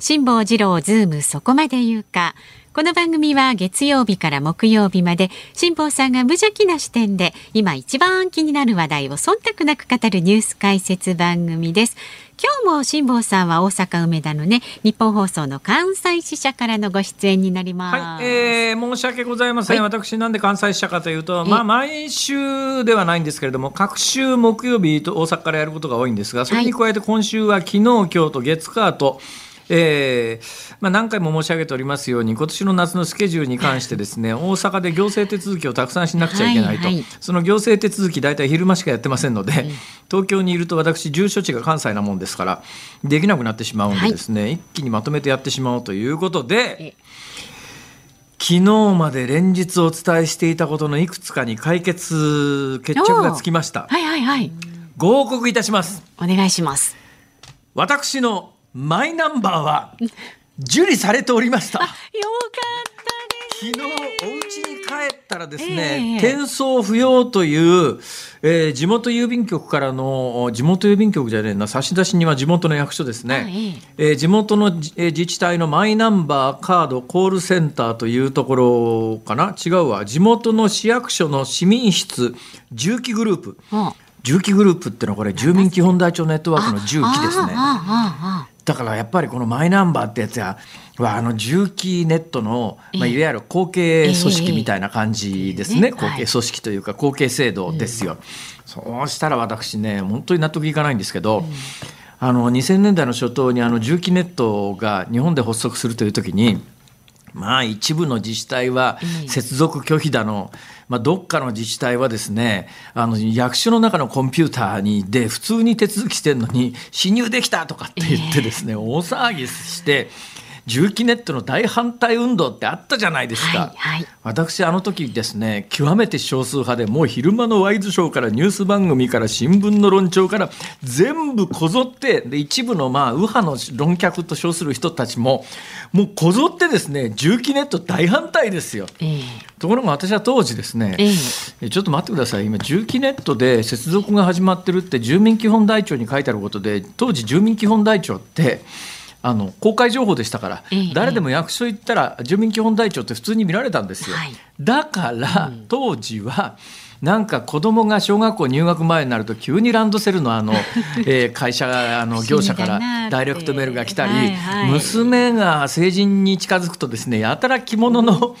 辛坊治郎ズームそこまで言うか。この番組は月曜日から木曜日まで辛坊さんが無邪気な視点で今一番気になる話題を忖度なく語るニュース解説番組です。今日も辛坊さんは大阪梅田のね日本放送の関西支社からのご出演になります。はい、えー、申し訳ございません。はい、私なんで関西支社かというと、まあ毎週ではないんですけれども、各週木曜日と大阪からやることが多いんですが、それに加えて今週は昨日今日と月火とえーまあ、何回も申し上げておりますように今年の夏のスケジュールに関してですね大阪で行政手続きをたくさんしなくちゃいけないと、はいはい、その行政手続き大体昼間しかやってませんので、東京にいると私住所地が関西なもんですからできなくなってしまうんでですね、はい、一気にまとめてやってしまおうということで。昨日まで連日お伝えしていたことのいくつかに解決決着がつきました。はいはいはい。ご報告いたします。お願いします。私のマイナンバーは受理されておりました。よかった昨日お家に帰ったらですね、えー、転送不要という、えー、地元郵便局からの地元郵便局じゃねえな差出人は地元の役所ですね、えー、えー、地元の、え自治体のマイナンバーカードコールセンターというところかな。違うわ。地元の市役所の市民室重機グループ、重機グループっていうのはこれ住民基本台帳ネットワークの重機ですね。だからやっぱりこのマイナンバーってやつはあの重機ネットの、まあ、いわゆる後継組織みたいな感じですね、後継組織というか後継制度ですよ。そうしたら私ね本当に納得いかないんですけど、あの2000年代の初頭にあの重機ネットが日本で発足するという時に。まあ一部の自治体は接続拒否だの、まあ、どっかの自治体はですねあの役所の中のコンピューターにで普通に手続きしてるのに侵入できたとかって言ってですね、大騒ぎして重機ネットの大反対運動ってあったじゃないですか、はいはい、私あの時ですね極めて少数派でもう昼間のワイドショーからニュース番組から新聞の論調から全部こぞってで一部のまあ右派の論客と称する人たちももうこぞってですね重機ネット大反対ですよ、えー、ところが私は当時ですね、えー、ちょっと待ってください。今重機ネットで接続が始まってるって住民基本台帳に書いてあることで当時住民基本台帳ってあの公開情報でしたから、えー、誰でも役所行ったら住民基本台帳って普通に見られたんですよ。はい、だから、当時は、なんか子供が小学校入学前になると急にランドセルのあの、えー、会社あの業者からダイレクトメールが来たり、はいはい、娘が成人に近づくとですねやたら着物の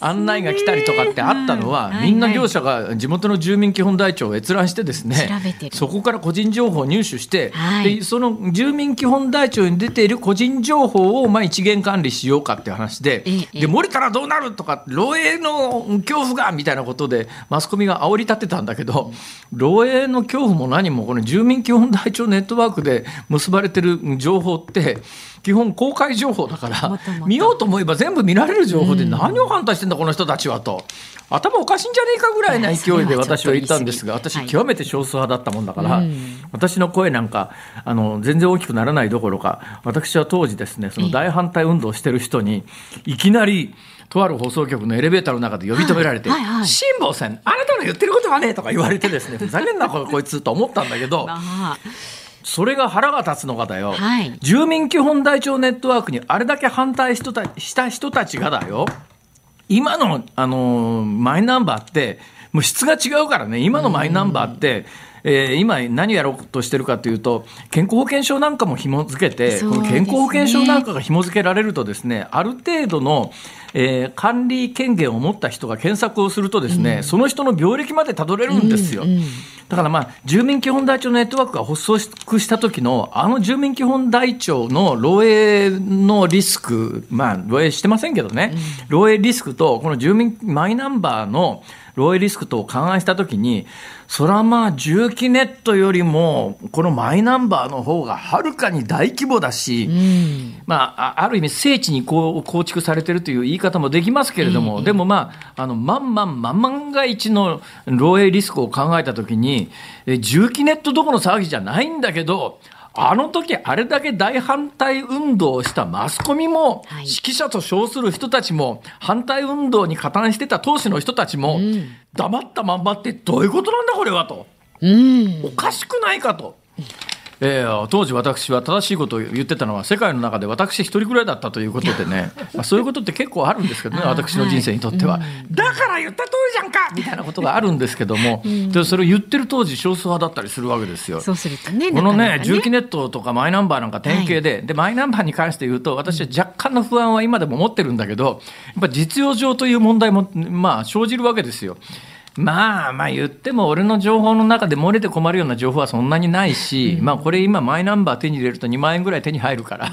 案内が来たりとかってあったのは、みんな業者が地元の住民基本台帳を閲覧してですねそこから個人情報を入手して、はい、でその住民基本台帳に出ている個人情報をまあ一元管理しようかっていう話で、で漏れたらどうなるとか漏洩の恐怖がみたいなことでマスコミが煽り立てたんだけど漏洩の恐怖も何もこの住民基本台帳ネットワークで結ばれてる情報って基本公開情報だから見ようと思えば全部見られる情報で何を反対してんだこの人たちはと。頭おかしいんじゃねえかぐらいな勢いで私は言ったんですが、私、極めて少数派だったもんだから、私の声なんかあの全然大きくならないどころか、私は当時ですね、その大反対運動をしてる人に、いきなり、とある放送局のエレベーターの中で呼び止められて、辛坊さん、あなたの言ってることはねとか言われてですね、ふざけんなこいつと思ったんだけど、それが腹が立つのがだよ、はい、住民基本台帳ネットワークにあれだけ反対した人たちがだよ、今の、あのマイナンバーって、もう質が違うからね、今のマイナンバーって、えー、今何やろうとしてるかというと健康保険証なんかも紐付けて、この健康保険証なんかが紐付けられるとですねある程度のえー、管理権限を持った人が検索をするとですね、うん、その人の病歴までたどれるんですよ。うんうん、だからまあ、住民基本台帳ネットワークが発足した時の、あの住民基本台帳の漏洩のリスク、まあ、漏洩してませんけどね、漏洩リスクと、この住民マイナンバーの漏洩リスクとを勘案したときに、それはまあ、重機ネットよりも、このマイナンバーの方がはるかに大規模だし、うん、まあ、ある意味、聖地にこう構築されてるという言い方もできますけれども、でもまあ、あの、万万万万が一の漏洩リスクを考えたときに、重機ネットどこの騒ぎじゃないんだけど、あの時あれだけ大反対運動をしたマスコミも、はい、指揮者と称する人たちも反対運動に加担してた当時の人たちも、うん、黙ったまんまってどういうことなんだこれはと、うん、おかしくないかと。えー、当時私は正しいことを言ってたのは世界の中で私一人くらいだったということでね、まあ、そういうことって結構あるんですけどね私の人生にとっては、はい、だから言った通りじゃんかみたいなことがあるんですけども、うん、でそれを言ってる当時少数派だったりするわけですよ。そうするとねこのね重機ネットとかマイナンバーなんか典型ではい、でマイナンバーに関して言うと私は若干の不安は今でも持ってるんだけどやっぱ実用上という問題もまあ生じるわけですよ。まあまあ言っても俺の情報の中で漏れて困るような情報はそんなにないし、うん、まあこれ今マイナンバー手に入れると2万円ぐらい手に入るから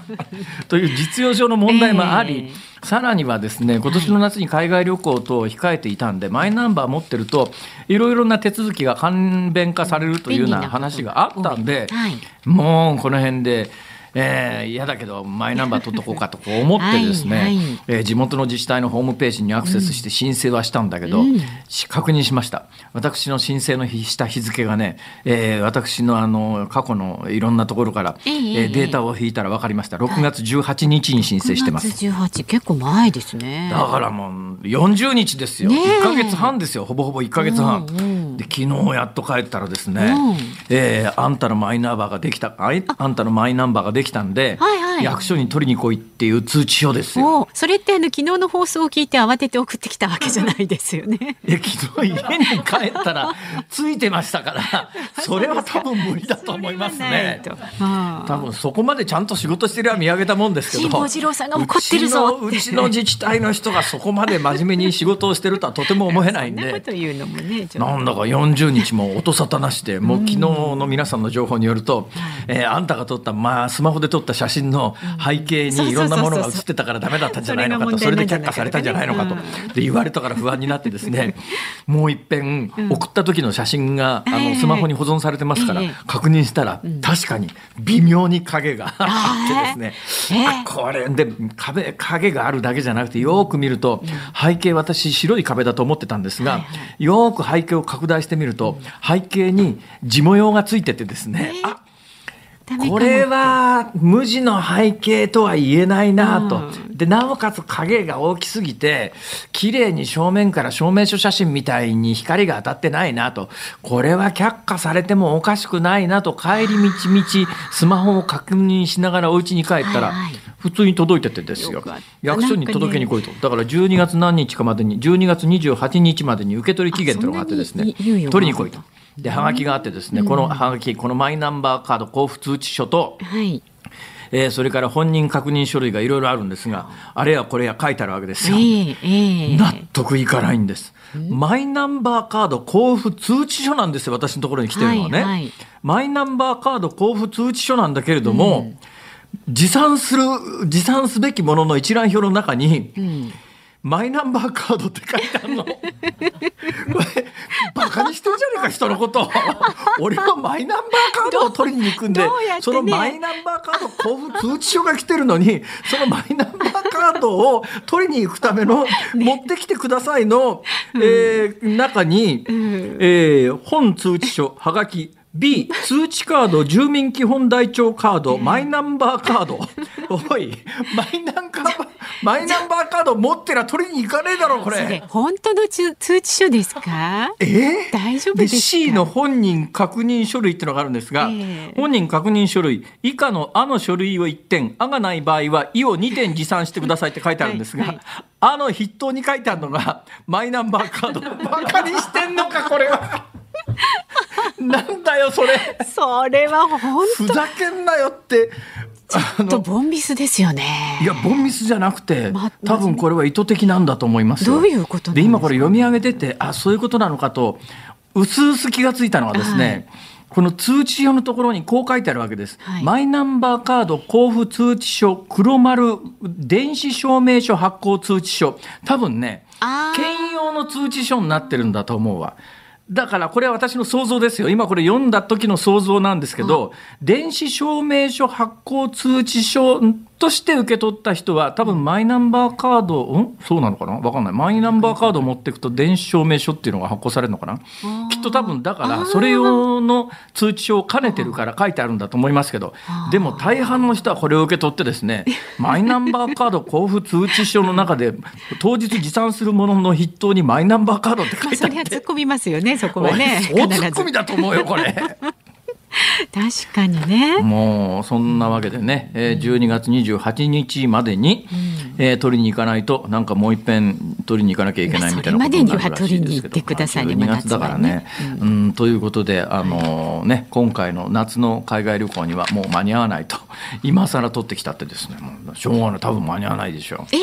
という実用上の問題もあり、えー、さらにはですね今年の夏に海外旅行等を控えていたんで、マイナンバー持ってるといろいろな手続きが簡便化されるというような話があったんで、はい、もうこの辺で。えー、嫌だけどマイナンバー取っとこうかと思ってですね、はえー、地元の自治体のホームページにアクセスして申請はしたんだけど、うん、確認しました。私の申請のした日付がね、えー、私のあの過去のいろんなところから、えー、えー、データを引いたら分かりました。6月18日に申請してます、はい、結構前ですね。だからもう40日ですよ、ね、1か月半ですよ。ほぼほぼ1か月半、うんうん、で昨日やっと帰ったらですね、うん、えー、あんたのマイナンバーができた。あ。あんたのマイナンバーができたんで、はいはい、役所に取りに来いっていう通知書ですよ。それってあの昨日の放送を聞いて慌てて送ってきたわけじゃないですよね。いや昨日家に帰ったらついてましたから それは多分無理だと思いますね。多分そこまでちゃんと仕事してれば見上げたもんですけど。辛坊治郎さんが怒ってるぞうちの自治体の人がそこまで真面目に仕事をしてるとはとても思えないんで。なんだか40日も音沙汰なしでもう昨日の皆さんの情報によると、えー、あんたが撮った、まあ、スマホで撮った写真の背景にいろんなものが写ってたからダメだったんじゃないのかと。それで却下されたんじゃないのかと。で言われたから不安になってですねもういっぺん。送った時の写真があのスマホに保存されてますから確認したら確かに微妙に影があってですね。これで壁影があるだけじゃなくてよく見ると背景私白い壁だと思ってたんですがよく背景を拡大してみると背景に地模様がついててですねあこれは無地の背景とは言えないなと、うん、でなおかつ影が大きすぎて綺麗に正面から証明書写真みたいに光が当たってないなと。これは却下されてもおかしくないなと。帰り道道スマホを確認しながらお家に帰ったら、普通に届いててですよ。役所に届けに来いと、だから12月何日かまでに12月28日までに受け取り期限というのがあってですね取りに来いと。ではがきがあってですね、このはがきこのマイナンバーカード交付通知書と、はいえー、それから本人確認書類がいろいろあるんですが、あれやこれや書いてあるわけですよ。えーえー、納得いかないんです。マイナンバーカード交付通知書なんですよ、私のところに来てるのはね。はいはい、マイナンバーカード交付通知書なんだけれども、うん、持参する、持参すべきものの一覧表の中に、うんマイナンバーカードって書いてあるの。これ、バカにしてるじゃねえか、人のこと。俺はマイナンバーカードを取りに行くんで、ね、そのマイナンバーカード交付通知書が来てるのに、そのマイナンバーカードを取りに行くための、持ってきてくださいの、えー、中に、えー、本通知書、はがき、B 通知カード住民基本台帳カードマイナンバーカード。おいマイナンバー マイナンバーカード持ってら取りに行かねえだろこれ。本当の通知書ですか？え？ー、大丈夫ですか？C の本人確認書類っていうのがあるんですが、えー、本人確認書類以下の「あ」の書類を1点「あ」がない場合は「い」を2点持参してくださいって書いてあるんですが「はいはい、あ」の筆頭に書いてあるのがマイナンバーカードバカにしてんのかこれは。なんだよそれ。それは本当。ふざけんなよってちょっとボンミスですよね。いやボンミスじゃなくて、ま、多分これは意図的なんだと思いますどういうことで今これ読み上げててあそういうことなのかとうすうす気がついたのはですね、はい。この通知書のところにこう書いてあるわけです。はい、マイナンバーカード交付通知書黒丸電子証明書発行通知書。多分ね兼用の通知書になってるんだと思うわ。だからこれは私の想像ですよ。今これ読んだ時の想像なんですけど、電子証明書発行通知書として受け取った人は多分マイナンバーカード、うん？そうなのかな？わかんない。マイナンバーカードを持っていくと電子証明書っていうのが発行されるのかな？きっと多分だからそれ用の通知書を兼ねてるから書いてあるんだと思いますけど、でも大半の人はこれを受け取ってですね、マイナンバーカード交付通知書の中で当日持参するものの筆頭にマイナンバーカードって書いてあって。それは突っ込みますよね、そこはね。そう突っ込みだと思うよ、これ。確かにね。もうそんなわけでね、えー、12月28日までに、うん、えー、取りに行かないとなんかもう一遍取りに行かなきゃいけないみたいなことになるらしいですけど。までには取りに行ってくださいね。12月だからね。うん、うん、ということであのー、ね今回の夏の海外旅行にはもう間に合わないと今更取ってきたってですねもうしょうがない多分間に合わないでしょう。え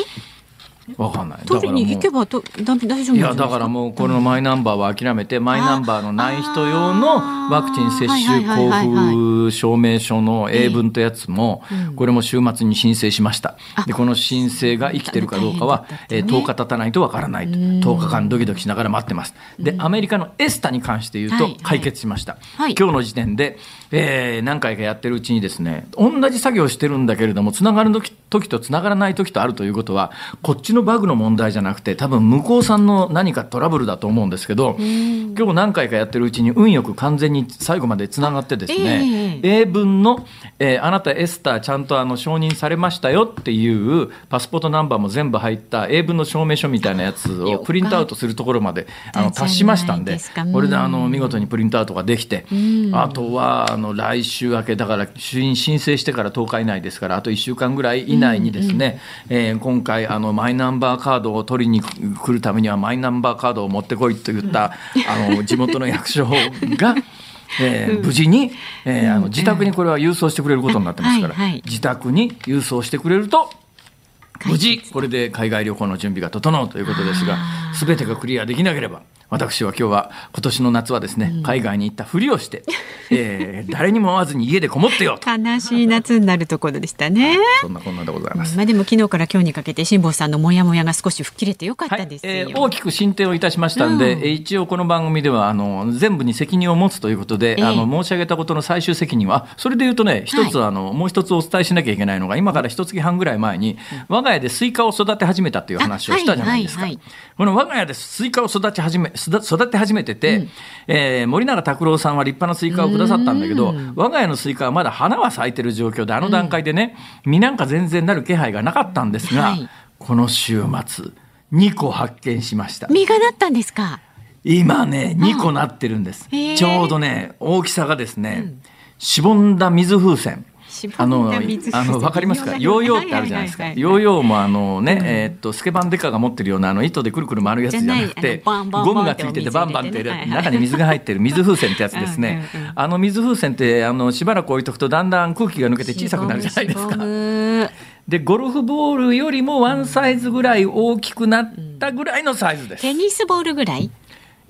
わかんない。取りに行けばと大丈夫いやだからもうこのマイナンバーは諦めて、マイナンバーのない人用のワクチン接種交付証明書の英文とやつも、これも週末に申請しました。でこの申請が生きてるかどうかは、え10日経たないとわからないと。10日間ドキドキしながら待ってます。でアメリカのエスタに関して言うと解決しました。今日の時点で、えー、何回かやってるうちにですね同じ作業をしてるんだけれどもつながる時とつながらない時とあるということはこっちのバグの問題じゃなくて多分向こうさんの何かトラブルだと思うんですけど今日何回かやってるうちに運よく完全に最後までつながってですね、えー、英文の、えー、あなたエスターちゃんとあの承認されましたよっていうパスポートナンバーも全部入った英文の証明書みたいなやつをプリントアウトするところまであの達しましたんでこれであの見事にプリントアウトができてあとはの来週明けだから申請してから10日以内ですからあと1週間ぐらい以内にですね、うんうん、えー、今回あのマイナンバーカードを取りに来るためにはマイナンバーカードを持ってこいと言った、あの地元の役所が。えー、無事に、えー、あの自宅にこれは郵送してくれることになってますから、自宅に郵送してくれると無事これで海外旅行の準備が整うということですが全てがクリアできなければ私は今日は今年の夏はですね、海外に行ったふりをして、えー、誰にも会わずに家でこもってよと。悲しい夏になるところでしたね。そんなこんなでございます、まあでも昨日から今日にかけて辛坊さんのモヤモヤが少し吹っ切れてよかったです、はい、えー、大きく進展をいたしましたんで、うん、一応この番組ではあの全部に責任を持つということで、えー、あの申し上げたことの最終責任はそれで言うとね一つ、はい、あのもう一つお伝えしなきゃいけないのが今から一月半ぐらい前に、うん、我が家でスイカを育て始めたという話をしたじゃないですか、はいはいはい、この我が家でスイカを育て始め育て始めめてて、うん、えー、森永卓郎さんは立派なスイカをくださったんだけど、我が家のスイカはまだ花は咲いてる状況で、あの段階でね、実なんか全然なる気配がなかったんですが、はい、この週末、2個発見しました。実がなったんですか？今ね、2個なってるんです。ちょうどね、大きさがですね、うん、しぼんだ水風船。あの、あの、わかりますか？ヨーヨーってあるじゃないですか。ヨーヨーもあのね、えっと、スケバンデカが持ってるようなあの糸でくるくる回るやつじゃなくて、ゴムがついててバンバンって中に水が入ってる水風船ってやつですね。あの水風船って、あの、しばらく置いとくとだんだん空気が抜けて小さくなるじゃないですか。で、ゴルフボールよりもワンサイズぐらい大きくなったぐらいのサイズです。テニスボールぐらい？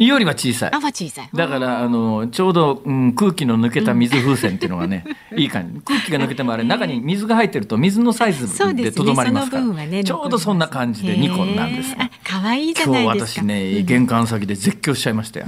よりは小さい。あ、小さい。だから、あの、ちょうど、うん、空気の抜けた水風船っていうのがね、いい感じ。空気が抜けてもあれ、中に水が入ってると、水のサイズでとどまりますから。ね、ちょうどそんな感じで2個なんですね。可愛いじゃないですか。今日私ね、玄関先で絶叫しちゃいましたよ。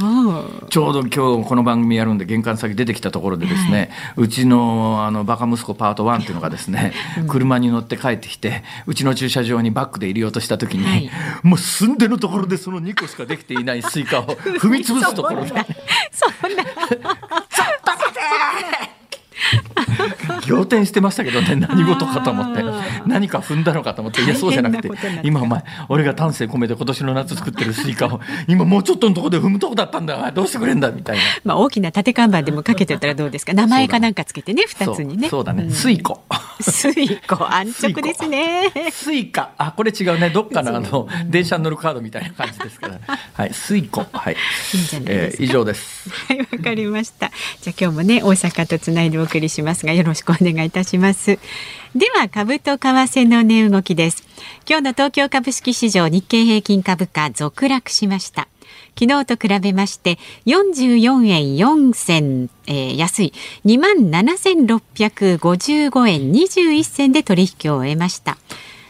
ちょうど今日この番組やるんで、玄関先出てきたところでですね、うちの、あの、バカ息子パート1っていうのがですね、車に乗って帰ってきて、うちの駐車場にバックで入れようとした時に、もうすんでのところでその2個しかできていないスイカを踏み潰すとところで。そんな。ちょっと待て 仰天してましたけどね何事かと思って。何か踏んだのかと思って。いやそうじゃなくて今お前俺が丹精込めて今年の夏作ってるスイカを 今もうちょっとのとこで踏むとこだったんだ。どうしてくれんだ？みたいな、まあ、大きな立て看板でもかけてたらどうですか？名前かなんかつけてね二つにね。そうだね、スイコ。スイコ。安直ですね。スイカ。あこれ違うね。どっかのあの電車に乗るカードみたいな感じですから。はい。スイコ。はい。いえー、以上です。はいわかりました。じゃあ今日もね大阪とつないでお送りしますがよろしくお願いいたします。では株と為替の値動きです。今日の東京株式市場日経平均株価続落しました。昨日と比べまして44円4銭、えー、安い。2万7655円21銭で取引を終えました。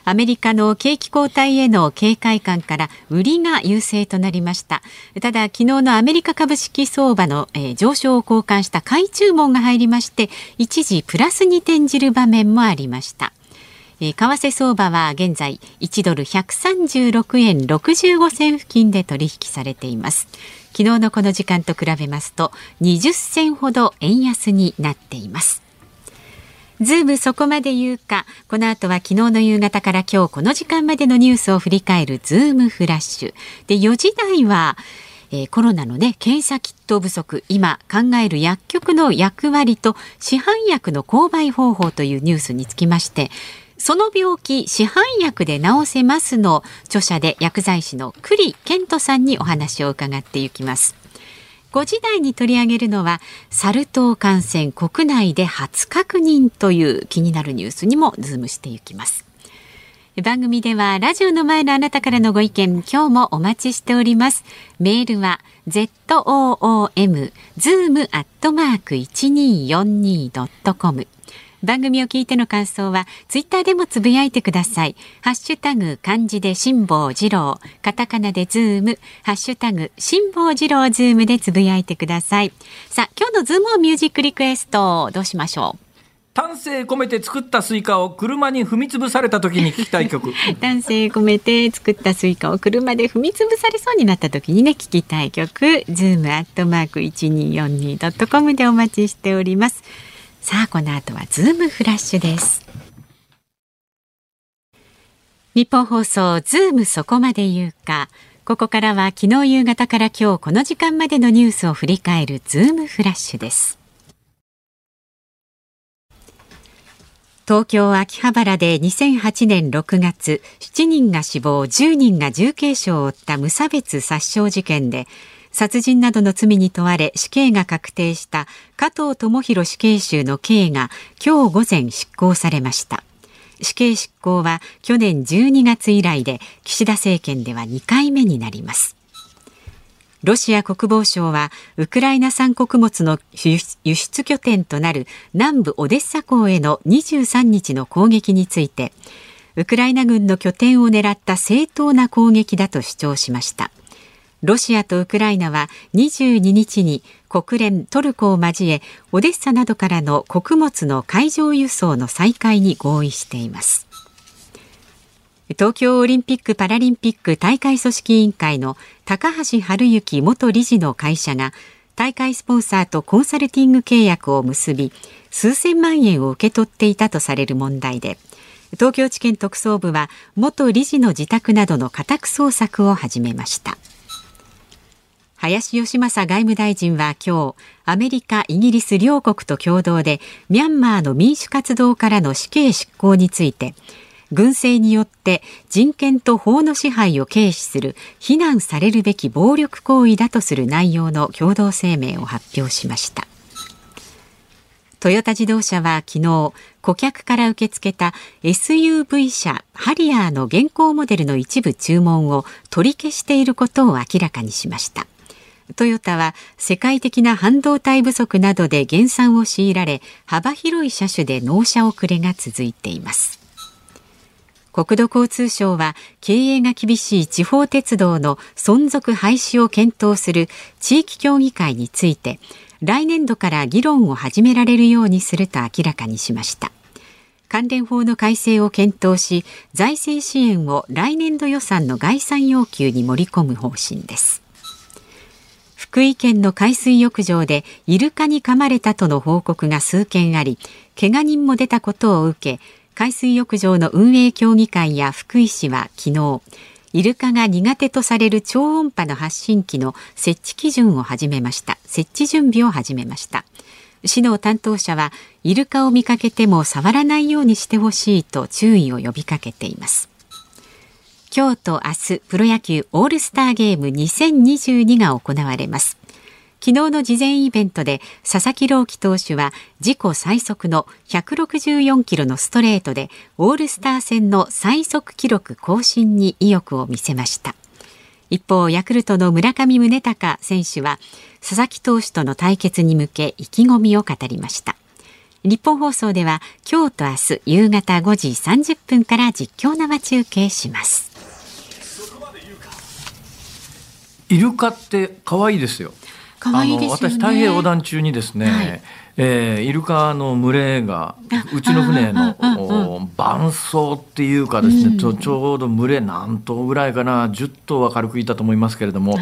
アメリカの景気後退への警戒感から売りが優勢となりました。ただ昨日のアメリカ株式相場の、えー、上昇を好感した買い注文が入りまして一時プラスに転じる場面もありました。為替相場は現在1ドル136円65銭付近で取引されています。昨日のこの時間と比べますと20銭ほど円安になっています。ズームそこまで言うか。この後は昨日の夕方から今日この時間までのニュースを振り返るズームフラッシュ。で4時台はえー、コロナのね検査キット不足。今考える薬局の役割と市販薬の購買方法というニュースにつきましてその病気市販薬で治せますの著者で薬剤師の久里建人さんにお話を伺っていきます。5時台に取り上げるのはサル痘感染国内で初確認という気になるニュースにもズームしていきます。番組ではラジオの前のあなたからのご意見今日もお待ちしておりますメールは zoom zoom アットマーク 1242.com 番組を聞いての感想はツイッターでもつぶやいてください。ハッシュタグ漢字で辛坊治郎。カタカナでズーム。ハッシュタグ辛坊治郎ズームでつぶやいてください。さあ今日のズームミュージックリクエストどうしましょう？丹精込めて作ったスイカを車に踏み潰された時に聞きたい曲。丹精込めて作ったスイカを車で踏み潰されそうになった時にね聞きたい曲。ズームアットマーク一二四二ドットコムでお待ちしておりますさあこの後はズームフラッシュです。ニッポン放送ズームそこまで言うか。ここからは昨日夕方から今日この時間までのニュースを振り返るズームフラッシュです。東京秋葉原で2008年6月7人が死亡10人が重軽傷を負った無差別殺傷事件で殺人などの罪に問われ死刑が確定した加藤智博死刑囚の刑が今日午前執行されました。死刑執行は去年12月以来で岸田政権では2回目になりますロシア国防省はウクライナ産穀物の輸出拠点となる南部オデッサ港への23日の攻撃についてウクライナ軍の拠点を狙った正当な攻撃だと主張しましたロシアとウクライナは22日に国連トルコを交えオデッサなどからの穀物の海上輸送の再開に合意しています。東京オリンピック・パラリンピック大会組織委員会の高橋治之元理事の会社が大会スポンサーとコンサルティング契約を結び数千万円を受け取っていたとされる問題で東京地検特捜部は元理事の自宅などの家宅捜索を始めました。林芳正外務大臣は今日アメリカ、イギリス両国と共同でミャンマーの民主活動からの死刑執行について軍政によって人権と法の支配を軽視する非難されるべき暴力行為だとする内容の共同声明を発表しました。トヨタ自動車は昨日顧客から受け付けた SUV 車ハリアーの現行モデルの一部注文を取り消していることを明らかにしました。トヨタは世界的な半導体不足などで減産を強いられ幅広い車種で納車遅れが続いています。国土交通省は経営が厳しい地方鉄道の存続廃止を検討する地域協議会について来年度から議論を始められるようにすると明らかにしました。関連法の改正を検討し財政支援を来年度予算の概算要求に盛り込む方針です。福井県の海水浴場でイルカに噛まれたとの報告が数件あり怪我人も出たことを受け海水浴場の運営協議会や福井市は昨日イルカが苦手とされる超音波の発信機の設置基準を始めました。設置準備を始めました。市の担当者はイルカを見かけても触らないようにしてほしいと注意を呼びかけています。今日と明日プロ野球オールスターゲーム2022が行われます。昨日の事前イベントで佐々木朗希投手は自己最速の164キロのストレートでオールスター戦の最速記録更新に意欲を見せました。一方ヤクルトの村上宗隆選手は佐々木投手との対決に向け意気込みを語りました。日本放送では今日と明日夕方5時30分から実況生中継します。イルカって可愛いですよ。可愛いですよね。私太平洋横断中にですね、はい。えー、イルカの群れがうちの船の伴走っていうかですね、うん、ちょうど群れ何頭ぐらいかな10頭は軽くいたと思いますけれども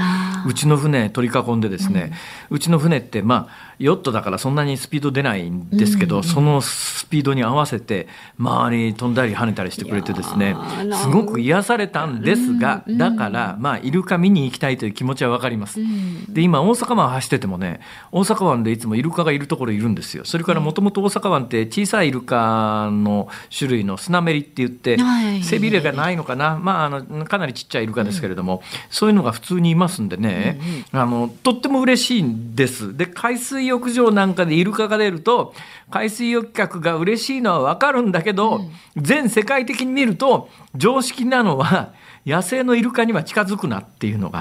うちの船取り囲んでですね、うん、うちの船ってまあヨットだからそんなにスピード出ないんですけど、うんうん、そのスピードに合わせて周りに飛んだり跳ねたりしてくれてですねすごく癒されたんですが、うんうん、だからまあイルカ見に行きたいという気持ちは分かります。で今大阪湾走っててもね大阪湾でいつもイルカがいるところいるんですよ。それからもともと大阪湾って小さいイルカの種類のスナメリって言って背びれがないのかな、まあ、あのかなりちっちゃいイルカですけれども、そういうのが普通にいますんでね、あのとっても嬉しいんです。で海水浴場なんかでイルカが出ると海水浴客が嬉しいのは分かるんだけど、全世界的に見ると常識なのは野生のイルカには近づくなっていうのが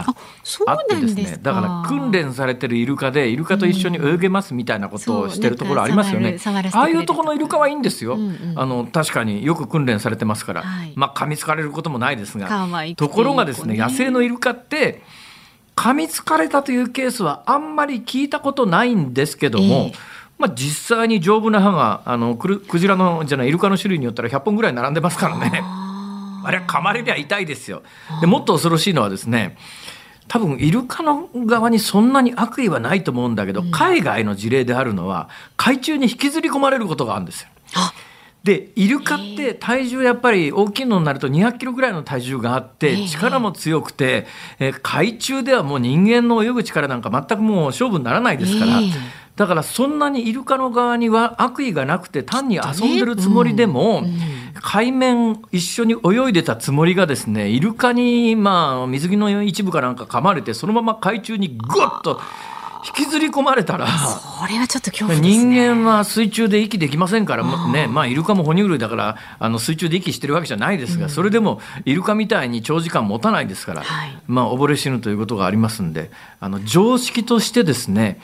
あってですね。だから訓練されてるイルカでイルカと一緒に泳げますみたいなことをしてるところありますよね。ああいうところのイルカはいいんですよ、うんうん、あの確かによく訓練されてますから、はい、まあ噛みつかれることもないですが。ところがですね。野生のイルカって噛みつかれたというケースはあんまり聞いたことないんですけども、えーまあ、実際に丈夫な歯があのクジラのじゃないイルカの種類によったら100本ぐらい並んでますからね。あれは噛まれりゃ痛いですよ。でもっと恐ろしいのはですね多分イルカの側にそんなに悪意はないと思うんだけど、海外の事例であるのは海中に引きずり込まれることがあるんですよ。でイルカって体重やっぱり大きいのになると200キロぐらいの体重があって力も強くて、え海中ではもう人間の泳ぐ力なんか全くもう勝負にならないですから。だからそんなにイルカの側には悪意がなくて単に遊んでるつもりでも、海面一緒に泳いでたつもりがですねイルカにまあ水着の一部かなんか噛まれてそのまま海中にグッと引きずり込まれたらそれはちょっと恐怖、ね、人間は水中で息できませんからねまあイルカも哺乳類だからあの水中で息してるわけじゃないですが、うん、それでもイルカみたいに長時間持たないですから、はい、まあ溺れ死ぬということがありますんであの常識としてですね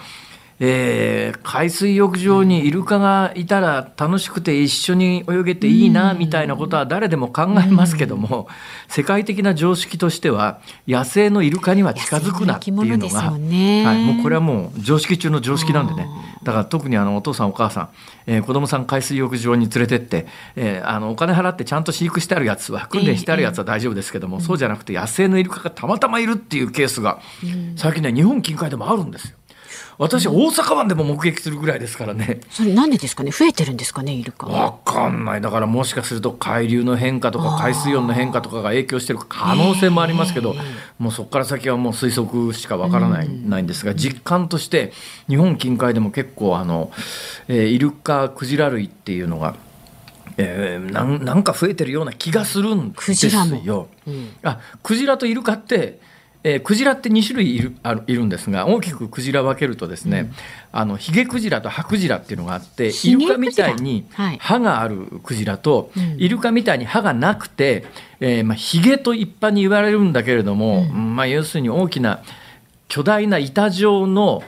えー、海水浴場にイルカがいたら楽しくて一緒に泳げていいなみたいなことは誰でも考えますけども、世界的な常識としては野生のイルカには近づくなっていうのが、ね、はい、もうこれはもう常識中の常識なんでね。だから特にあのお父さんお母さん、えー、子供さん海水浴場に連れてって、えー、あのお金払ってちゃんと飼育してあるやつは訓練してあるやつは大丈夫ですけども、えー、そうじゃなくて野生のイルカがたまたまいるっていうケースが最近ね日本近海でもあるんですよ。私、大阪湾でも目撃するぐらいですからね。それなんでですかね？増えてるんですかねイルカ。わかんない。だからもしかすると海流の変化とか海水温の変化とかが影響してる可能性もありますけど、もうそこから先はもう推測しかわからない,、ないんですが、実感として日本近海でも結構あの、えー、イルカ、クジラ類っていうのが、えー、なんなんか増えてるような気がするんですよ。うん、あクジラとイルカってえー、クジラって2種類いるあるいるんですが大きくクジラ分けるとですね、うん、あのヒゲクジラとハクジラっていうのがあってイルカみたいに歯があるクジラと、はい、イルカみたいに歯がなくて、えーまあ、ヒゲと一般に言われるんだけれども、うん、まあ、要するに大きな巨大な板状の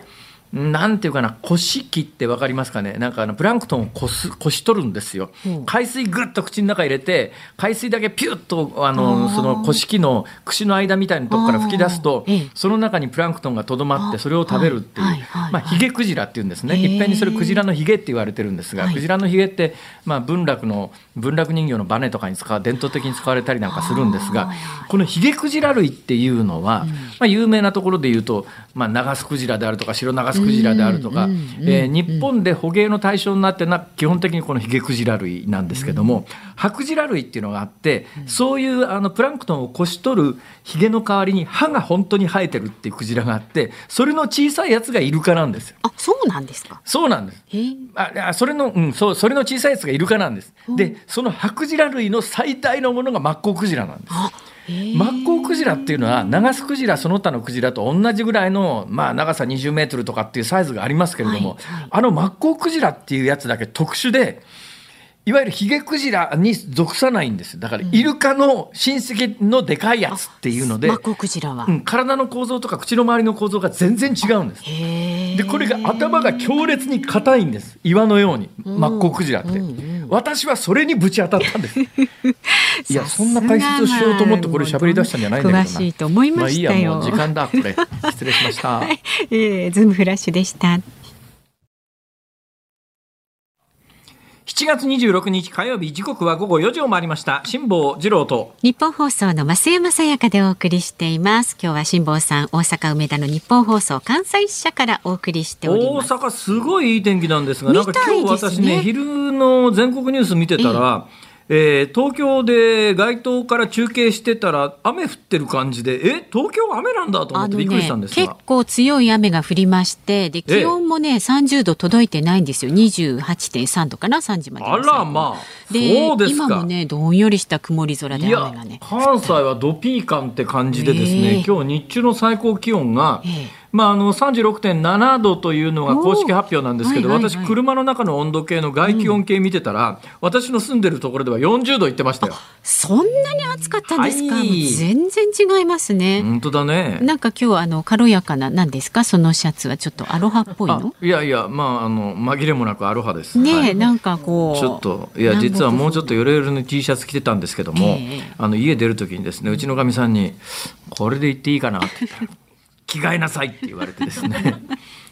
なんていうかな、こし器ってわかりますかね？なんかあの、プランクトンをこす、こし取るんですよ。う。ん、海水ぐっと口の中入れて、海水だけピュッと、あの、そのこし器の口の間みたいなとこから吹き出すと、その中にプランクトンがとどまって、それを食べるっていう、まあ、ヒゲクジラっていうんですね。いっぺんにそれクジラのヒゲって言われてるんですが、クジラのヒゲって、まあ、文楽の、文楽人形のバネとかに使う、伝統的に使われたりなんかするんですが、このヒゲクジラ類っていうのは、まあ、有名なところで言うと、まあ、ナガスクジラであるとか、白ナガスクジラであるとか、え日本で捕鯨の対象になってな基本的にこのヒゲクジラ類なんですけども、ハクジラ類っていうのがあって、そういうあのプランクトンをこし取るヒゲの代わりに歯が本当に生えてるっていうクジラがあってそれの小さいやつがイルカなんですよ。あそうなんですか？そうなんです。あそれの、うん、そうそれの小さいやつがイルカなんです。でそのハクジラ類の最大のものがマッコウクジラなんです。マッコウクジラっていうのは長須クジラその他のクジラと同じぐらいの、まあ、長さ20メートルとかっていうサイズがありますけれども、はいはい、あのマッコウクジラっていうやつだけ特殊でいわゆるヒゲクジラに属さないんですだからイルカの親戚のでかいやつっていうので、マッコウクジラは、うん、体の構造とか口の周りの構造が全然違うんです。でこれが頭が強烈に硬いんです。岩のようにマッコウクジラって。うんうん私はそれにぶち当たったんです。いやそんな解説をしようと思ってこれ喋り出したんじゃないんだけどな。詳しいと思いましたよ、まあ、いいやもう時間だ。これ。失礼しました、はい、えー、ズームフラッシュでした7月26日火曜日時刻は午後4時を回りました。辛坊治郎と。日本放送の増山さやかでお送りしています。今日は辛坊さん大阪梅田の日本放送関西支社からお送りしております。大阪すごいいい天気なんですが、なんか今日私ね。昼の全国ニュース見てたら、ええー、東京で街頭から中継してたら雨降ってる感じでえ東京雨なんだと思ってびっくりしたんですが、ね、結構強い雨が降りましてで気温もね、ええ、30度届いてないんですよ。28.3度かな3時まであらまあで今もねどんよりした曇り空で雨がね。関西はドピーカンって感じでですね、え。ー、今日日中の最高気温が、えーまあ、あの36.7度というのが公式発表なんですけど、はいはいはい、私、車の中の温度計の外気温計見てたら、うん、私の住んでるところでは40度いってましたよ。そんなに暑かったんですか、はい、全然違いますね。本当だね。なんか今日あの軽やかな、なんですか、そのシャツはちょっとアロハっぽいの？いやいや、まあ、あの紛れもなくアロハです。ね、はい、なんかこう。ちょっと、いや、実はもうちょっとヨレヨレの T シャツ着てたんですけども、えー、あの家出る時にですね、うちのかみさんに、これで行っていいかなって言ったら。着替えなさいって言われてですね。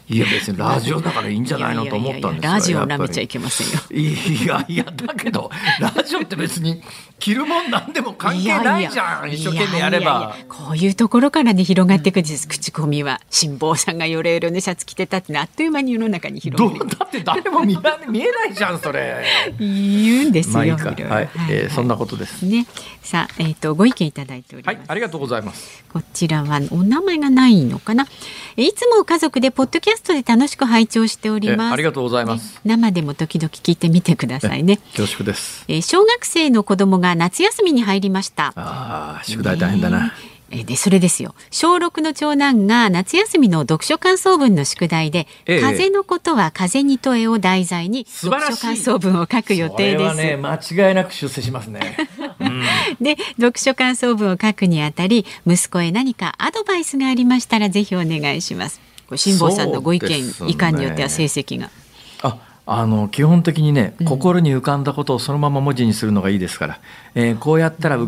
いや別にラジオだからいいんじゃないのと思ったんですラジオ舐めちゃいけませんよいやいやだけどラジオって別に着るもんなんでも関係ないじゃん一生懸命やれば。こういうところからね広がっていくんです。口コミは辛坊さんがヨレヨレのシャツ着てたってあっという間に世の中に広がる。だって誰も見見えないじゃんそれ。言うんですよ、まあいいはい、はい、えー、そんなことです。ね。さあえっ、ー、とご意見いただいております、はい、ありがとうございます。こちらはお名前がないのかな？いつも家族でポッドキャストで楽しく拝聴しております。ありがとうございます、生でも時々聞いてみてくださいね。恐縮です。えー、小学生の子供が夏休みに入りましたああ宿題大変だな、でそれですよ小6の長男が夏休みの読書感想文の宿題で「ええ、風のことは風に問え」を題材に読書感想文を書く予定です。ね、間違いなく出世しますね。うん、で読書感想文を書くにあたり息子へ何かアドバイスがありましたらぜひお願いします。辛坊さんのご意見、ね、いかんによっては成績が。ああの基本的にね、心に浮かんだことをそのまま文字にするのがいいですから、えー、こうやったら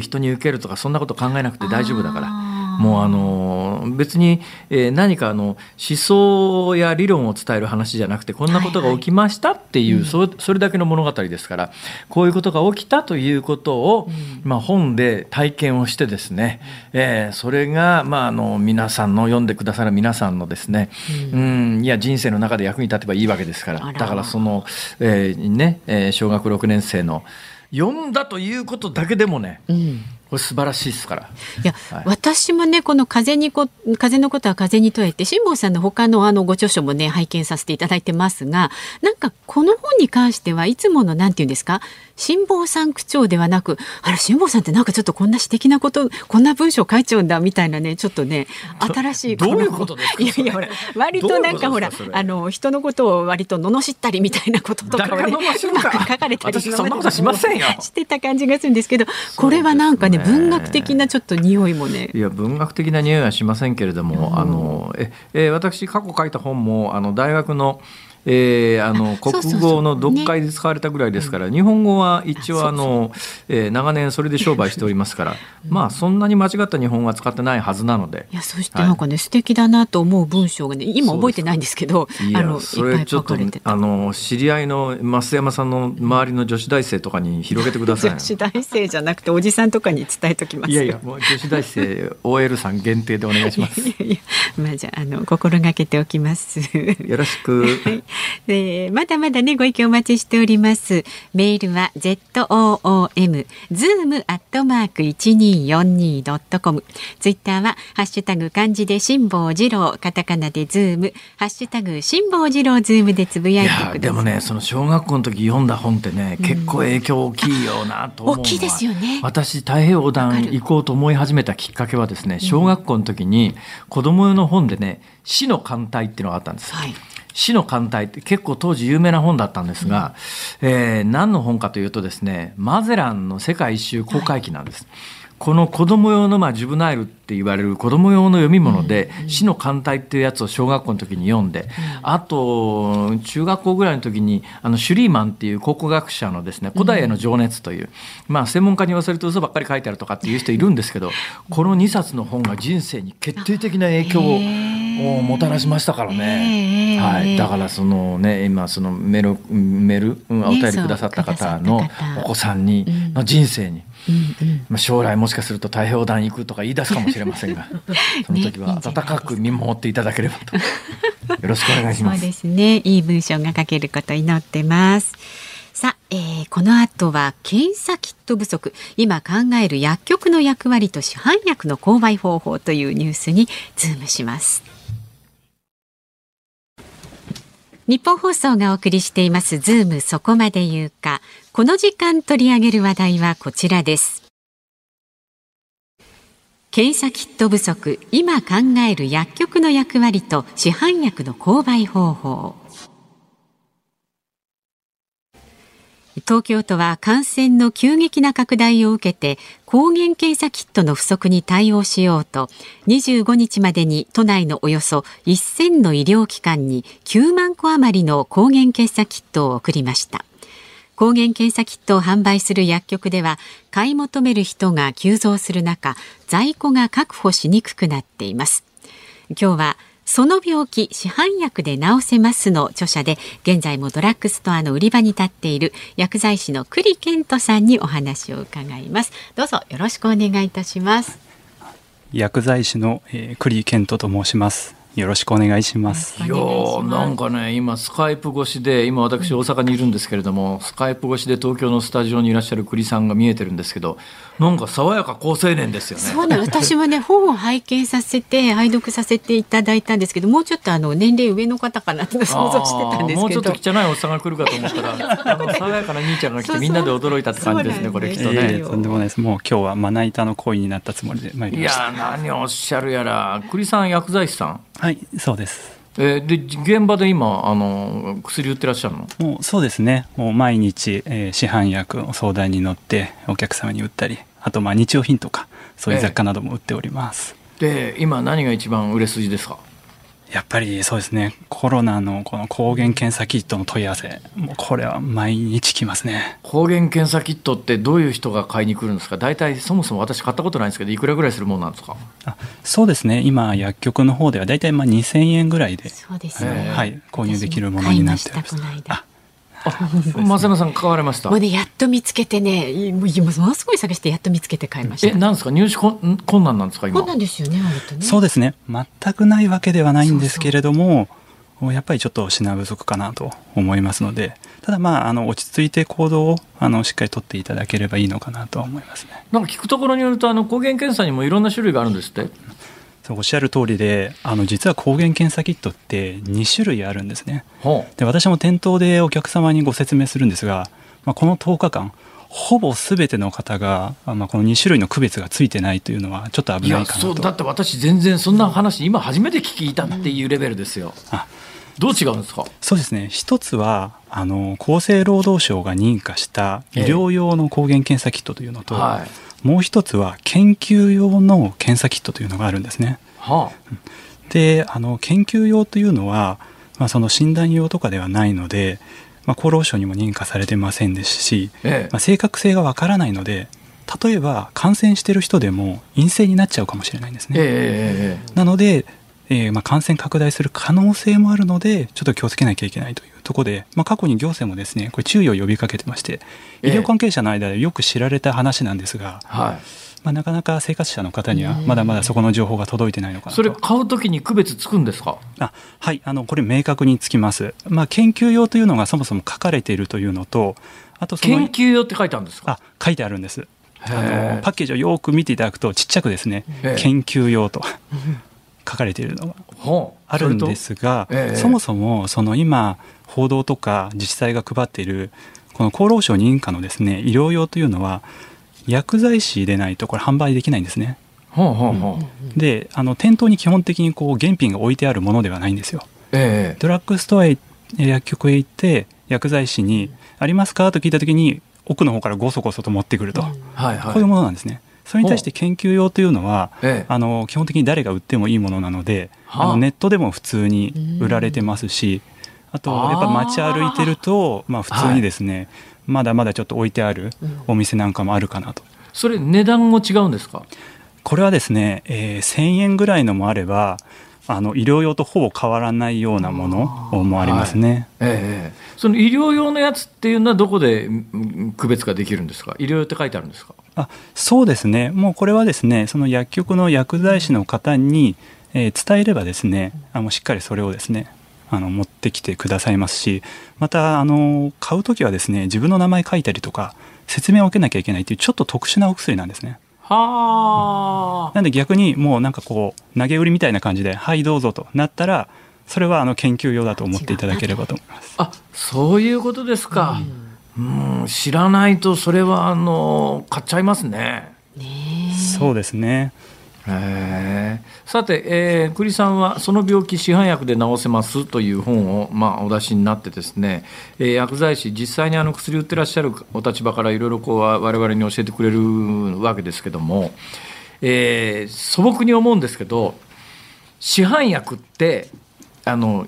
人に受けるとかそんなこと考えなくて大丈夫だから。もうあの別に、えー、何かあの思想や理論を伝える話じゃなくてこんなことが起きましたっていう、はいはい、そそれだけの物語ですからこういうことが起きたということを、うん、まあ、本で体験をしてですね、えー、それが、まあ、あの皆さんの読んでくださる皆さんのですね、うん、うんいや人生の中で役に立てばいいわけですからだからその、えー、ね、えー、小学6年生の読んだということだけでもね、うんこれ素晴らしいですから。いや、はい、私もねこの風にこ風のことは風に問えて辛坊さんの他のあのご著書もね拝見させていただいてますが、なんかこの本に関してはいつものなんていうんですか辛坊さん口調ではなくあれ辛坊さんってなんかちょっとこんな私的なことこんな文章書いちゃうんだみたいなねちょっとね新しいどういうことですかいやいやほら割となんかほらあの人のことを割と罵ったりみたいなこととかをね 書かれたりそんなことしませんよ。してた感じがするんですけどこれはなんかね文学的なちょっと匂いもね。いや文学的な匂いはしませんけれども、うん、あのええ私過去書いた本もあの大学のえー、あの国語の読解で使われたぐらいですから、日本語は一応あの、えー、長年それで商売しておりますから、まあそんなに間違った日本語は使ってないはずなので。いやそしてなんかね、はい、素敵だなと思う文章がね今覚えてないんですけど、あのそれちょっとあの知り合いの増山さんの周りの女子大生とかに広げてください。女子大生じゃなくておじさんとかに伝えときます。いやいやもう女子大生 OL さん限定でお願いします。いやいやまあじゃあの心がけておきます。よろしく。はいで まだまだねご意見お待ちしております。メールは z o o m zoom アットマーク一二四二ドットコム。ツイッターはハッシュタグ漢字で辛坊治郎カタカナでズームハッシュタグ辛坊治郎ズームでつぶやいてください。でもねその小学校の時読んだ本ってね、結構影響大きいよなと思う、大きいですよね。私太平洋横断行こうと思い始めたきっかけはですね小学校の時に子供用の本でね死の艦隊っていうのがあったんです、はい死の艦隊って結構当時有名な本だったんですが、うん、えー、何の本かというとですねマゼランの世界一周航海記なんです。はい。この子供用のまあジュブナイルって言われる子供用の読み物で「死の艦隊」っていうやつを小学校の時に読んであと中学校ぐらいの時にあのシュリーマンっていう考古学者のですね古代への情熱というまあ専門家に言わせると嘘ばっかり書いてあるとかっていう人いるんですけどこの2冊の本が人生に決定的な影響をもたらしましたからね。はい、だからそのね今そのメールメール、お便りくださった方のお子さんにの人生に。まあ、将来もしかすると太平洋団行くとか言い出すかもしれませんが その時は温かく見守っていただければと。よろしくお願いします。そうですね。いい文章が書けること祈ってます。さあ、えー、この後は検査キット不足。今考える薬局の役割と市販薬の購買方法というニュースにズームしますニッポン放送がお送りしていますズームそこまで言うか。この時間取り上げる話題はこちらです。検査キット不足今考える薬局の役割と市販薬の購買方法。東京都は感染の急激な拡大を受けて抗原検査キットの不足に対応しようと25日までに都内のおよそ1000の医療機関に9万個余りの抗原検査キットを送りました。抗原検査キットを販売する薬局では買い求める人が急増する中在庫が確保しにくくなっています。今日はその病気市販薬で治せますの著者で現在もドラッグストアの売り場に立っている薬剤師の栗健人さんにお話を伺います。どうぞよろしくお願いいたします。薬剤師の、えー、栗健人と申します。よろしくお願いします。いやなんかね今スカイプ越しで今私大阪にいるんですけれども、スカイプ越しで東京のスタジオにいらっしゃる栗さんが見えてるんですけどなんか爽やか好青年ですよね。そうね私はね本を拝見させて 拝読させていただいたんですけどもうちょっとあの年齢上の方かなと想像してたんですけど。もうちょっと汚いおっさんが来るかと思ったらあの爽やかな兄ちゃんが来てみんなで驚いたって感じですねこれきっとね。とんでもないです。もう今日はまな板の恋になったつもりでいや何をおっしゃるやら。栗さん薬剤師さんはいそうです。えー、で現場で今あの薬売ってらっしゃるの？もうそうですね。もう毎日、えー、市販薬を相談に乗ってお客様に売ったりあとまあ日用品とかそういう雑貨なども売っております、えー、で今何が一番売れ筋ですか？やっぱりそうですね。コロナのこの抗原検査キットの問い合わせ。もうこれは毎日来ますね。抗原検査キットってどういう人が買いに来るんですか？大体そもそも私買ったことないんですけどいくらぐらいするもんなんですか？あそうですね。今薬局の方では大体まあ2000円ぐらいでそうですね、はい、購入できるものになっております松山さん買われました？もうねやっと見つけてねもうものすごい探してやっと見つけて買いました。えなんですか？入手困難なんですか今？困難ですよねね。そうですね。全くないわけではないんですけれどもやっぱりちょっと品不足かなと思いますのでただまああの落ち着いて行動をあのしっかり取っていただければいいのかなと思いますね。なんか聞くところによるとあの抗原検査にもいろんな種類があるんですっておっしゃる通りであの実は抗原検査キットって2種類あるんですね。で私も店頭でお客様にご説明するんですが、まあ、この10日間ほぼ全ての方が、まあ、この2種類の区別がついてないというのはちょっと危ないかなと。だって私全然そんな話今初めて聞いたっていうレベルですよ。うん、どう違うんですか？そうですね。一つはあの厚生労働省が認可した医療用の抗原検査キットというのと、えはいもう一つは研究用の検査キットというのがあるんですね。はあ、であの研究用というのは、まあ、その診断用とかではないので、まあ、厚労省にも認可されてませんですし、ええ、まあ、正確性がわからないので例えば感染してる人でも陰性になっちゃうかもしれないんですね。え、なのでえー、まあ、感染拡大する可能性もあるのでちょっと気をつけなきゃいけないというところで、まあ、過去に行政もですねこれ注意を呼びかけてまして医療関係者の間でよく知られた話なんですが、えー、はい。まあ、なかなか生活者の方にはまだまだそこの情報が届いてないのかなそれ買うときに区別つくんですか？あはい。あのこれ明確につきます、まあ、研究用というのがそもそも書かれているというのとあと研究用って書いてあるんですか？あ書いてあるんです。あのパッケージをよく見ていただくとちっちゃくですね研究用と書かれているのがあるんですが、ええ、そもそもその今報道とか自治体が配っているこの厚労省認可のですね医療用というのは薬剤師でないとこれ販売できないんですね。ほうほうほう。であの店頭に基本的にこう原品が置いてあるものではないんですよ。ええ、ドラッグストアへ薬局へ行って薬剤師に「ありますか?」と聞いた時に奥の方からごそごそと持ってくると、はいはい、こういうものなんですね。それに対して研究用というのは、ええ、あの基本的に誰が売ってもいいものなので、はあ、あのネットでも普通に売られてますしあとやっぱ街歩いてるとまあ、普通にですね、はい、まだまだちょっと置いてあるお店なんかもあるかなと。それ値段も違うんですか？これはですね、えー、1000円ぐらいのもあればあの医療用とほぼ変わらないようなものもありますね、はい、ええ、その医療用のやつっていうのはどこで区別ができるんですか？医療用って書いてあるんですか？あそうですね。もうこれはですねその薬局の薬剤師の方に、えー、伝えればですねあのしっかりそれをですねあの持ってきてくださいますしまたあの買う時はですね自分の名前書いたりとか説明を受けなきゃいけないというちょっと特殊なお薬なんですね。はあ、なんで逆にもうなんかこう投げ売りみたいな感じで「はいどうぞ」となったらそれはあの研究用だと思っていただければと思います。あそういうことですか。うん、知らないとそれはあの買っちゃいますね。ねそうですね。さて、えー、栗さんは「その病気市販薬で治せます」という本を、まあ、お出しになってですね、えー、薬剤師実際にあの薬売ってらっしゃるお立場からいろいろこう我々に教えてくれるわけですけども、えー、素朴に思うんですけど市販薬ってあの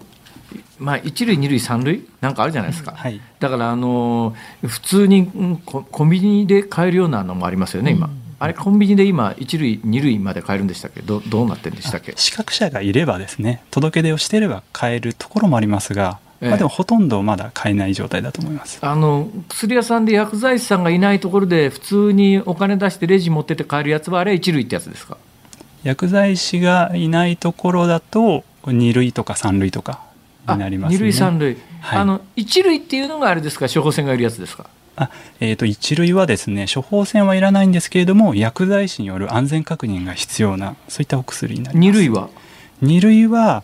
まあ、1類、2類、3類なんかあるじゃないですか、はい、だからあの普通にコンビニで買えるようなのもありますよね、今。あれコンビニで今1類2類まで買えるんでしたっけ？どどうなってんでしたっけ？資格者がいればですね届け出をしていれば買えるところもありますが、ええ、まあ、でもほとんどまだ買えない状態だと思います。あの薬屋さんで薬剤師さんがいないところで普通にお金出してレジ持ってって買えるやつはあれ1類ってやつですか？薬剤師がいないところだと2類とか3類とかになりますね。2類3類、はい、あの1類っていうのがあれですか？処方箋がいるやつですか？あえーと、一類はですね処方箋はいらないんですけれども薬剤師による安全確認が必要なそういったお薬になります。2類は？2類は、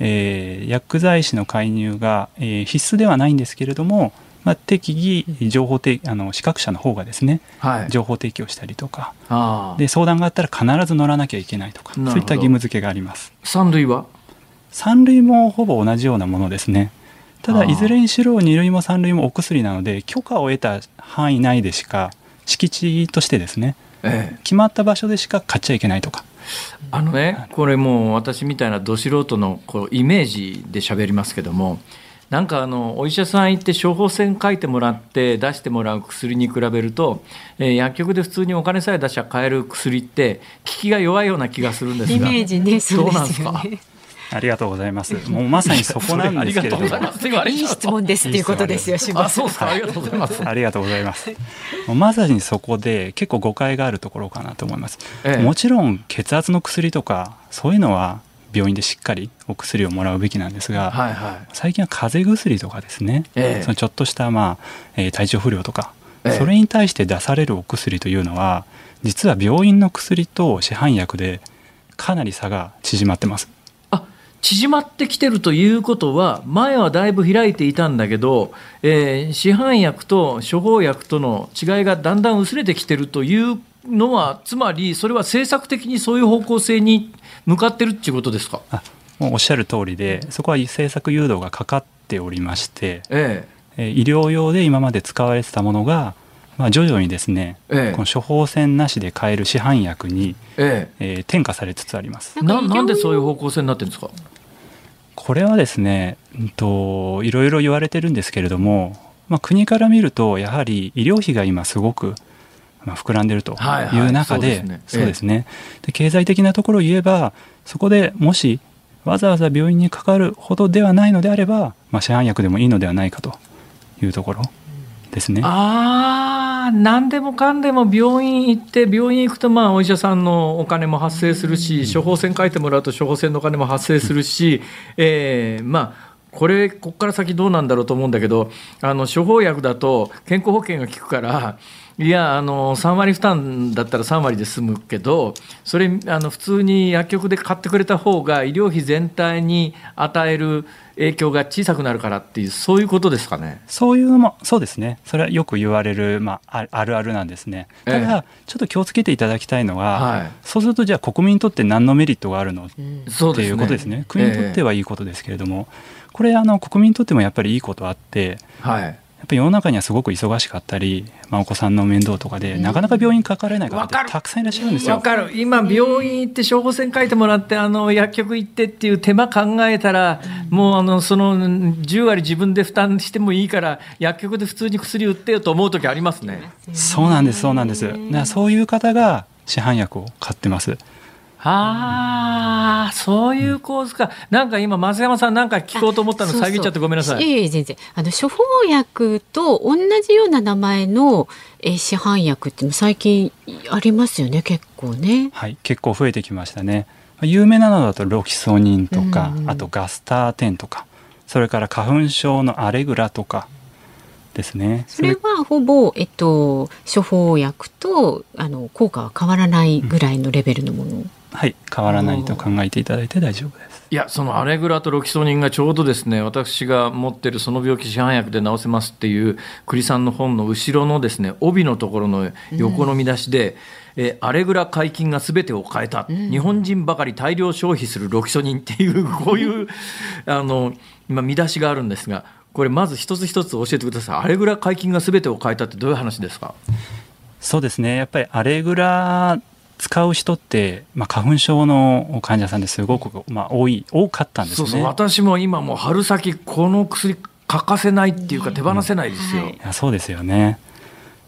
えー、薬剤師の介入が、えー、必須ではないんですけれども、まあ、適宜情報提あの資格者の方がですね、はい、情報提供したりとかで相談があったら必ず乗らなきゃいけないとかそういった義務付けがあります。3類は？3類もほぼ同じようなものですねただいずれにしろ2類も3類もお薬なので許可を得た範囲内でしか敷地としてですね、ええ、決まった場所でしか買っちゃいけないとか。あのね、これもう私みたいなど素人のこうイメージで喋りますけどもなんかあのお医者さん行って処方箋書いてもらって出してもらう薬に比べると、えー、薬局で普通にお金さえ出しゃ買える薬って効きが弱いような気がするんですが。イメージねそうですよね。ありがとうございます。もうまさにそこなんですけれども。いい質問ですっていうことですよ、あ、そうですか。ありがとうございます。ありがとうございます。もうまさにそこで結構誤解があるところかなと思います。ええ、もちろん血圧の薬とかそういうのは病院でしっかりお薬をもらうべきなんですが、はいはい、最近は風邪薬とかですね、ええ、そのちょっとしたまあ、えー、体調不良とか、え、それに対して出されるお薬というのは実は病院の薬と市販薬でかなり差が縮まってます。縮まってきてるということは、前はだいぶ開いていたんだけど、えー、市販薬と処方薬との違いがだんだん薄れてきてるというのは、つまりそれは政策的にそういう方向性に向かってるっていうことですか？もうおっしゃる通りで、そこは政策誘導がかかっておりまして、ええ、医療用で今まで使われてたものが、まあ、徐々にですね、ええ、この処方箋なしで買える市販薬に、ええ。えー、転化されつつあります。ななんでそういう方向性になってるんですか？これはですね、うんと、いろいろ言われてるんですけれども、まあ、国から見るとやはり医療費が今すごく、まあ、膨らんでるという中でそうですね。で経済的なところを言えばそこでもしわざわざ病院にかかるほどではないのであれば、まあ、市販薬でもいいのではないかというところですね。ああ、何でもかんでも病院行って、病院行くと、まあ、お医者さんのお金も発生するし、処方箋書いてもらうと処方箋のお金も発生するし、えー、まあ、これ、ここから先どうなんだろうと思うんだけど、あの処方薬だと健康保険が効くから、いやあの3割負担だったら3割で済むけどそれあの普通に薬局で買ってくれた方が医療費全体に与える影響が小さくなるからっていうそういうことですかね。そういうもそうですね。それはよく言われる、まあ、あるあるなんですね。ただ、ええ、ちょっと気をつけていただきたいのは、はい、そうするとじゃあ国民にとって何のメリットがあるの、うん、っていうことですね。国にとってはいいことですけれども、え、これあの国民にとってもやっぱりいいことあって、はいっぱり世の中にはすごく忙しかったり、まあ、お子さんの面倒とかで、なかなか病院かかれない方ってたくさんいらっしゃるんですよ。わかる今病院行って処方箋書いてもらってあの薬局行ってっていう手間考えたら、もうあのその10割自分で負担してもいいから薬局で普通に薬売ってよと思う時ありますね。そうなんですそうなんです。だそういう方が市販薬を買ってます。ああ、そういう構図か。なんか今、増山さんなんか聞こうと思ったの遮っちゃってごめんなさい。いえいえ、全然。あの、処方薬と同じような名前の、え市販薬っていうの最近ありますよね、結構ね。はい、結構増えてきましたね。有名なのだとロキソニンとか、うん、あとガスターテンとか、それから花粉症のアレグラとか、ですね。それはほぼ、えっと、処方薬とあの効果は変わらないぐらいのレベルのもの、うんはい変わらないと考えていただいて大丈夫です。いやそのアレグラとロキソニンがちょうどですね私が持ってるその病気市販薬で治せますっていう栗さんの本の後ろのですね帯のところの横の見出しで、うん、えアレグラ解禁がすべてを変えた、うん、日本人ばかり大量消費するロキソニンっていうこういうあの今見出しがあるんですがこれまず一つ一つ教えてください。アレグラ解禁がすべてを変えたってどういう話ですか？そうですね。やっぱりアレグラ使う人って、まあ、花粉症の患者さんですごく、まあ、多い多かったんですね。そうそう。私も今も春先この薬欠かせないっていうか手放せないですよ、うん。はい、そうですよね。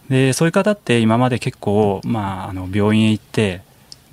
でそういう方って今まで結構、まあ、あの病院へ行って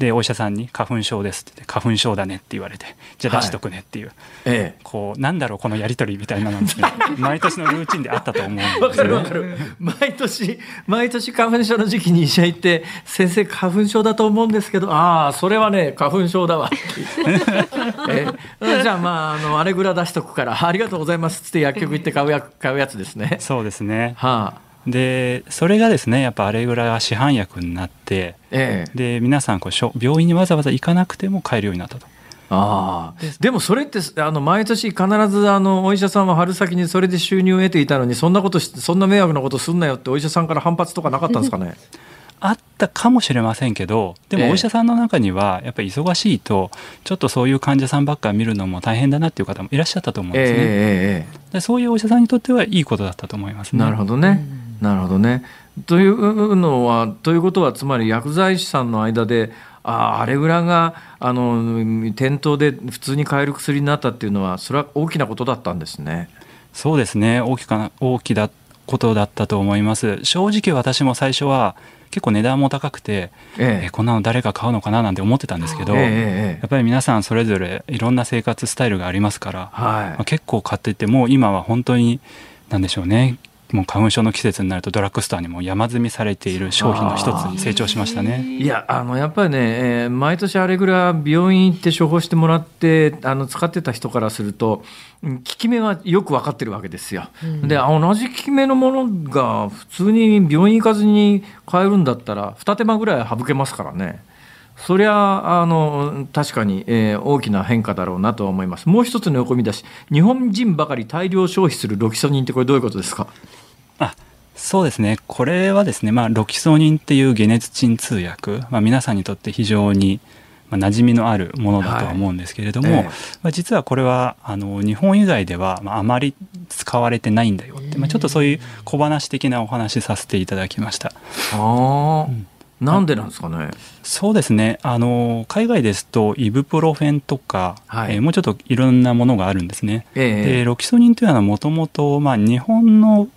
でお医者さんに「花粉症です」って花粉症だね」って言われて「じゃあ出しとくね」っていう、はい、ええ、こうなんだろうこのやり取りみたいなのですね毎年のルーチンであったと思うんですわ、かるわかる。毎年毎年花粉症の時期に医者行って「先生花粉症だと思うんですけどああそれはね花粉症だわ」ええ、じゃあまああのあれぐらい出しとくからありがとうございますっつって薬局行って買うや買うやつですね。そうですね。はあでそれがですねやっぱあれぐらい市販薬になって、ええ、で皆さんこう病院にわざわざ行かなくても買えるようになったと。あでもそれってあの毎年必ずあのお医者さんは春先にそれで収入を得ていたのにそんなことそんな迷惑なことすんなよってお医者さんから反発とかなかったんですかね？あったかもしれませんけどでもお医者さんの中にはやっぱり忙しいとちょっとそういう患者さんばっか見るのも大変だなっていう方もいらっしゃったと思うんですね、えー、でそういうお医者さんにとってはいいことだったと思います、ね、なるほどね、なるほどね。というのはということはつまり薬剤師さんの間でああれぐらがあの店頭で普通に買える薬になったっていうのはそれは大きなことだったんですね。そうですね大きか大きなことだったと思います。正直私も最初は結構値段も高くて、ええこんなの誰が買うのかななんて思ってたんですけど、え、やっぱり皆さんそれぞれいろんな生活スタイルがありますから、はいまあ、結構買っていてもう今は本当に何でしょうねもう花粉症の季節になるとドラッグストアにも山積みされている商品の一つに成長しましたねいやあのやっぱりね、えー、毎年あれぐらい病院行って処方してもらってあの使ってた人からすると効き目はよく分かってるわけですよ。うん、で同じ効き目のものが普通に病院行かずに買えるんだったら二手間ぐらい省けますからね。そりゃあの確かに、えー、大きな変化だろうなと思います。もう一つの横見出し、日本人ばかり大量消費するロキソニンってこれどういうことですか？あそうですねこれはですね、まあ、ロキソニンっていう解熱鎮痛薬、まあ、皆さんにとって非常にまあ、馴染みのあるものだとは思うんですけれども、はいえー、まあ、実はこれはあの日本以外では、まあ、あまり使われてないんだよって、まあ、ちょっとそういう小話的なお話させていただきました。あうんなんでなんですかね？そうですね。あの海外ですとイブプロフェンとか、はい、えー、もうちょっといろんなものがあるんですね。えー、でロキソニンというのはもともとまあ日本の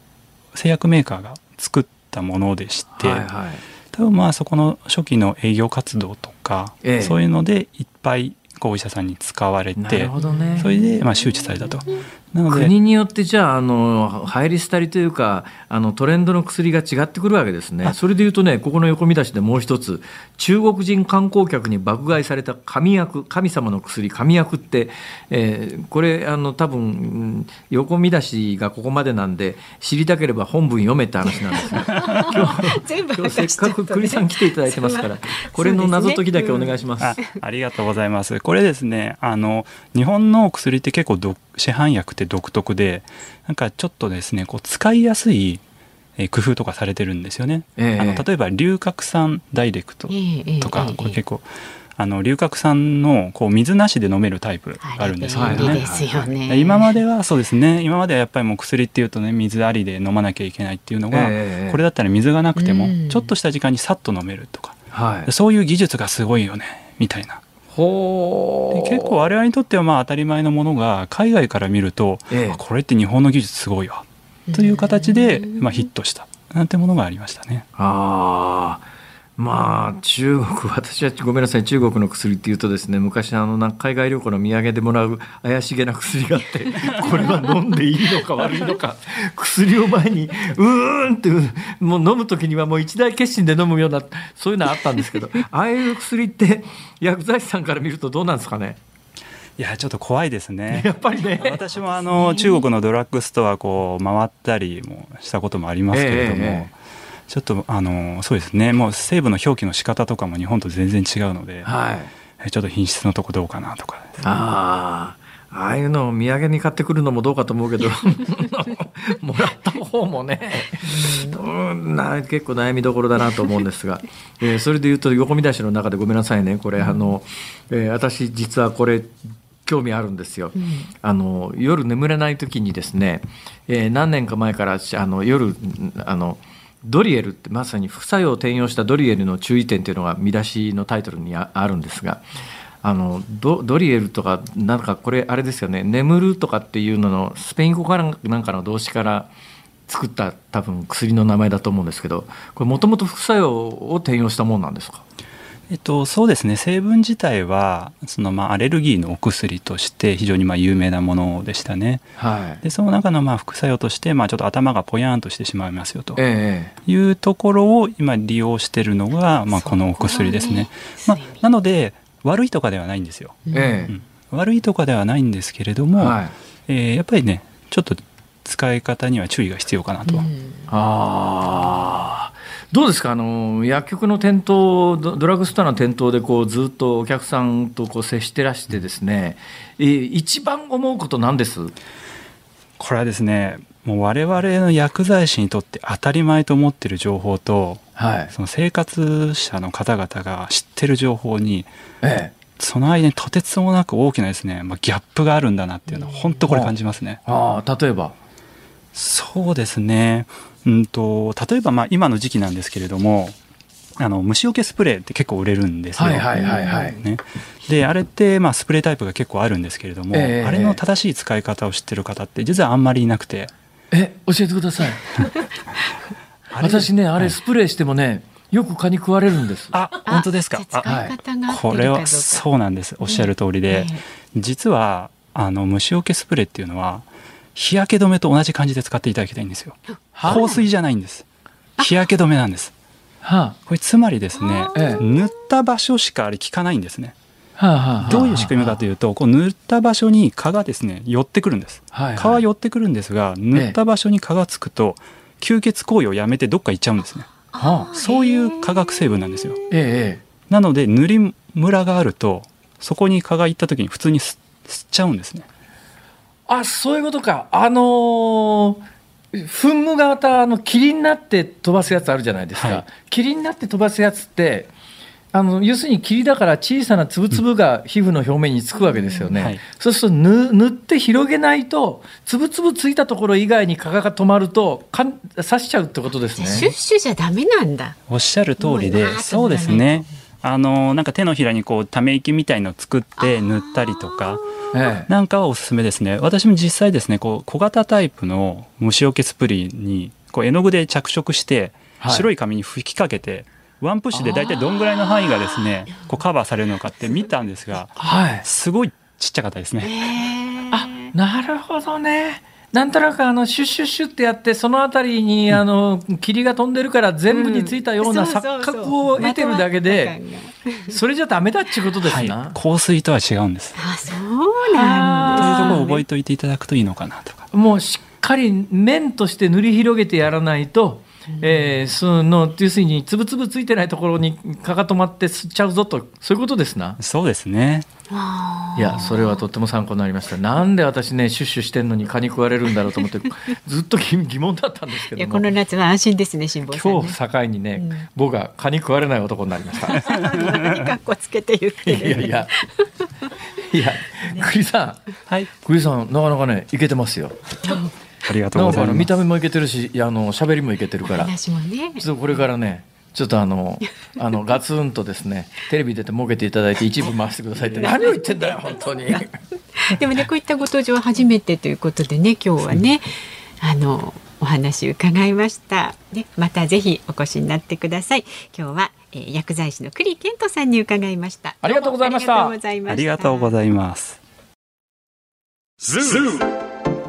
製薬メーカーが作ったものでして、はいはい、多分まあそこの初期の営業活動とか、ええ、そういうのでいっぱいこうお医者さんに使われて、ね、それでまあ周知されたと。なので国によってじゃああの入り廃りというかあのトレンドの薬が違ってくるわけですね。それでいうとねここの横見出しでもう一つ中国人観光客に爆買いされた神薬神様の薬神薬って、えー、これあの多分横見出しがここまでなんで知りたければ本文読めって話なんですが今日今日せっかく栗さん来ていただいてますからこれの謎解きだけお願いします。すねうん、あありがとうございます。これですねあの日本の薬って結構市販薬って独特でなんかちょっとですねこう使いやすい工夫とかされてるんですよね。えー、あの例えば龍角散ダイレクトとか、これ結構あの龍角散のこう水なしで飲めるタイプがあるんですけどね。今まではそうですね。今まではやっぱりもう薬っていうとね水ありで飲まなきゃいけないっていうのが、えー、これだったら水がなくてもちょっとした時間にさっと飲めるとか、はい、そういう技術がすごいよねみたいな。ほ結構我々にとってはまあ当たり前のものが海外から見ると、えー、これって日本の技術すごいわ。という形で、まあ、ヒットした。なんてものがありましたね。ああまあ中国私はごめんなさい中国の薬っていうとですね昔あの海外旅行の土産でもらう怪しげな薬があって これは飲んでいいのか悪いのか薬を前にうーんってもう飲む時にはもう一大決心で飲むようなそういうのあったんですけど ああいう薬って薬剤師さんから見るとどうなんですかね？いやちょっと怖いですね。やっぱりね。私もあの中国のドラッグストアこう回ったりもしたこともありますけれども、えーちょっとあのそうですね。もう成分の表記の仕方とかも日本と全然違うので、はい、ちょっと品質のとこどうかなとか、ああああいうのを土産に買ってくるのもどうかと思うけど もらった方もね、うん、な結構悩みどころだなと思うんですが、えー、それでいうと横見出しの中でごめんなさいね。これあの、えー、私実はこれ興味あるんですよ、うん、あの夜眠れない時にですね、えー、何年か前からあの夜あのドリエルってまさに副作用を転用したドリエルの注意点というのが見出しのタイトルにあるんですがあのドドリエルとかなんかこれあれですよね。眠るとかっていうののスペイン語かなんかの動詞から作った多分薬の名前だと思うんですけどこれもともと副作用を転用したものなんですか？えっと、そうですね。成分自体はそのまあアレルギーのお薬として非常にまあ有名なものでしたね、はい、でその中のまあ副作用としてまあちょっと頭がぽやんとしてしまいますよと。いうところを今利用しているのがまあこのお薬ですね。まあ、なので悪いとかではないんですよ、ええうん、悪いとかではないんですけれども、はい、えー、やっぱりねちょっと使い方には注意が必要かなと。うん、あどうですか？あの薬局の店頭ドラッグストアの店頭でこうずっとお客さんとこう接してらしてですね、え一番思うことなんです？これはですねもう我々の薬剤師にとって当たり前と思っている情報と、はい、その生活者の方々が知ってる情報に、ええ、その間にとてつもなく大きなですね、まあ、ギャップがあるんだなっていうのは本当これ感じますね。ああ例えば？そうですねうんと例えばまあ今の時期なんですけれどもあの虫除けスプレーって結構売れるんですよ。はいはいはいはい。ね、であれってまあスプレータイプが結構あるんですけれども、えー、あれの正しい使い方を知ってる方って実はあんまりいなくて。え教えてください。私ねあれスプレーしてもね、よく蚊に食われるんです。あ本当ですか？はい、これはそうなんです。おっしゃる通りで、えー、実はあの虫除けスプレーっていうのは日焼け止めと同じ感じで使っていただきたいんですよ。香水じゃないんです。日焼け止めなんです。はあ、これつまりですね、塗った場所しかあれ効かないんですね。はあ、どういう仕組みかというと、こう塗った場所に蚊がですね寄ってくるんです。蚊は寄ってくるんですが、塗った場所に蚊がつくと吸血行為をやめてどっか行っちゃうんですね。はあ、そういう化学成分なんですよ。ええ、なので塗りムラがあるとそこに蚊が行った時に普通に吸っちゃうんですね。あそういうことか。あのー、噴霧型の霧になって飛ばすやつあるじゃないですか、はい、霧になって飛ばすやつってあの要するに霧だから小さな粒々が皮膚の表面につくわけですよね、うん。はい、そうすると塗って広げないと粒々ついたところ以外に蚊が止まるとか刺しちゃうってことですね。シュッシュじゃダメなんだ。おっしゃる通りでそうですねあのなんか手のひらにこうため息みたいのを作って塗ったりとかなんかはおすすめですね。私も実際ですねこう小型タイプの虫除けスプリーにこう絵の具で着色して白い紙に吹きかけて、ワンプッシュで大体どんぐらいの範囲がですねこうカバーされるのかって見たんですが、はい、すごいちっちゃかったですね。あなるほどね。なんとなくあのシュッシュッシュってやってその辺りにあの霧が飛んでるから全部についたような錯覚を得てるだけでそれじゃダメだっちゅうことですな、はい、香水とは違うんです。あそうなんというところを覚えておいていただくといいのかなとか。もうしっかり面として塗り広げてやらないと、えー、その要するにつぶつぶついてないところに蚊が止まって吸っちゃうぞとそういうことですな。そうですね。いやそれはとっても参考になりました。なんで私ねシュッシュしてんのに蚊に食われるんだろうと思って ずっと疑問だったんですけどこの夏は安心ですね辛坊さん、ね、今日境にね、うん、僕が蚊に食われない男になりました。何かっこつけて言ってる。いやいや。いや栗さん。はい。栗さんなかなかねいけてますよありがとうございます見た目もいけてるしあの喋りもいけてるから話もねちょっとこれからねちょっとあの、あの、ガツンとですね、テレビ出て儲けていただいて一部回してくださいって何を言ってんだよ、本当に。でもね、こういったご登場は初めてということでね、今日はね、あの、お話伺いました。で、またぜひお越しになってください。今日は、えー、薬剤師の栗健人さんに伺いました。ありがとうございました。ありがとうございます。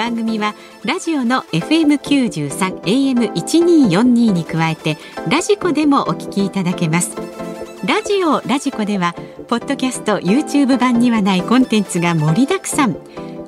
番組はラジオの FM93 AM1242 に加えてラジコでもお聞きいただけます。ラジオラジコではポッドキャスト YouTube 版にはないコンテンツが盛りだくさん。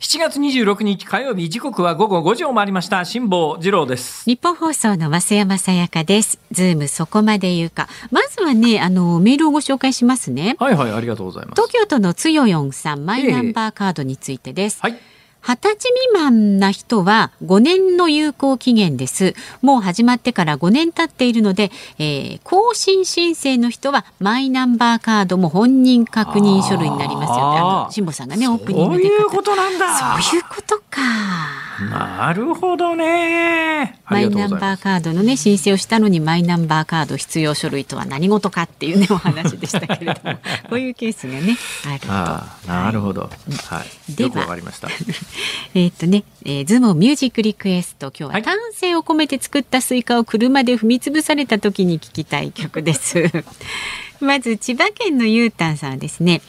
7月26日火曜日時刻は午後5時を回りました。辛坊治郎です。日本放送の増山さやかです。ズームそこまで言うか。まずはねあのメールをご紹介しますね。はいはいありがとうございます。東京都のつよよんさんマイナンバーカードについてです、えー、はい二十歳未満な人は5年の有効期限です。もう始まってから5年経っているので、えー、更新申請の人はマイナンバーカードも本人確認書類になりますよあの辛坊さんがねオープニングでそういうことなんだ。そういうことか。なるほどね。マイナンバーカードのね申請をしたのにマイナンバーカード必要書類とは何事かっていうねお話でしたけれども、こういうケースがねあると。あなるほど。はい。でよくわかりました。えっとね、えー、ズームミュージックリクエスト今日は丹精を込めて作ったスイカを車で踏み潰された時に聴きたい曲です まず千葉県のゆうたんさんですね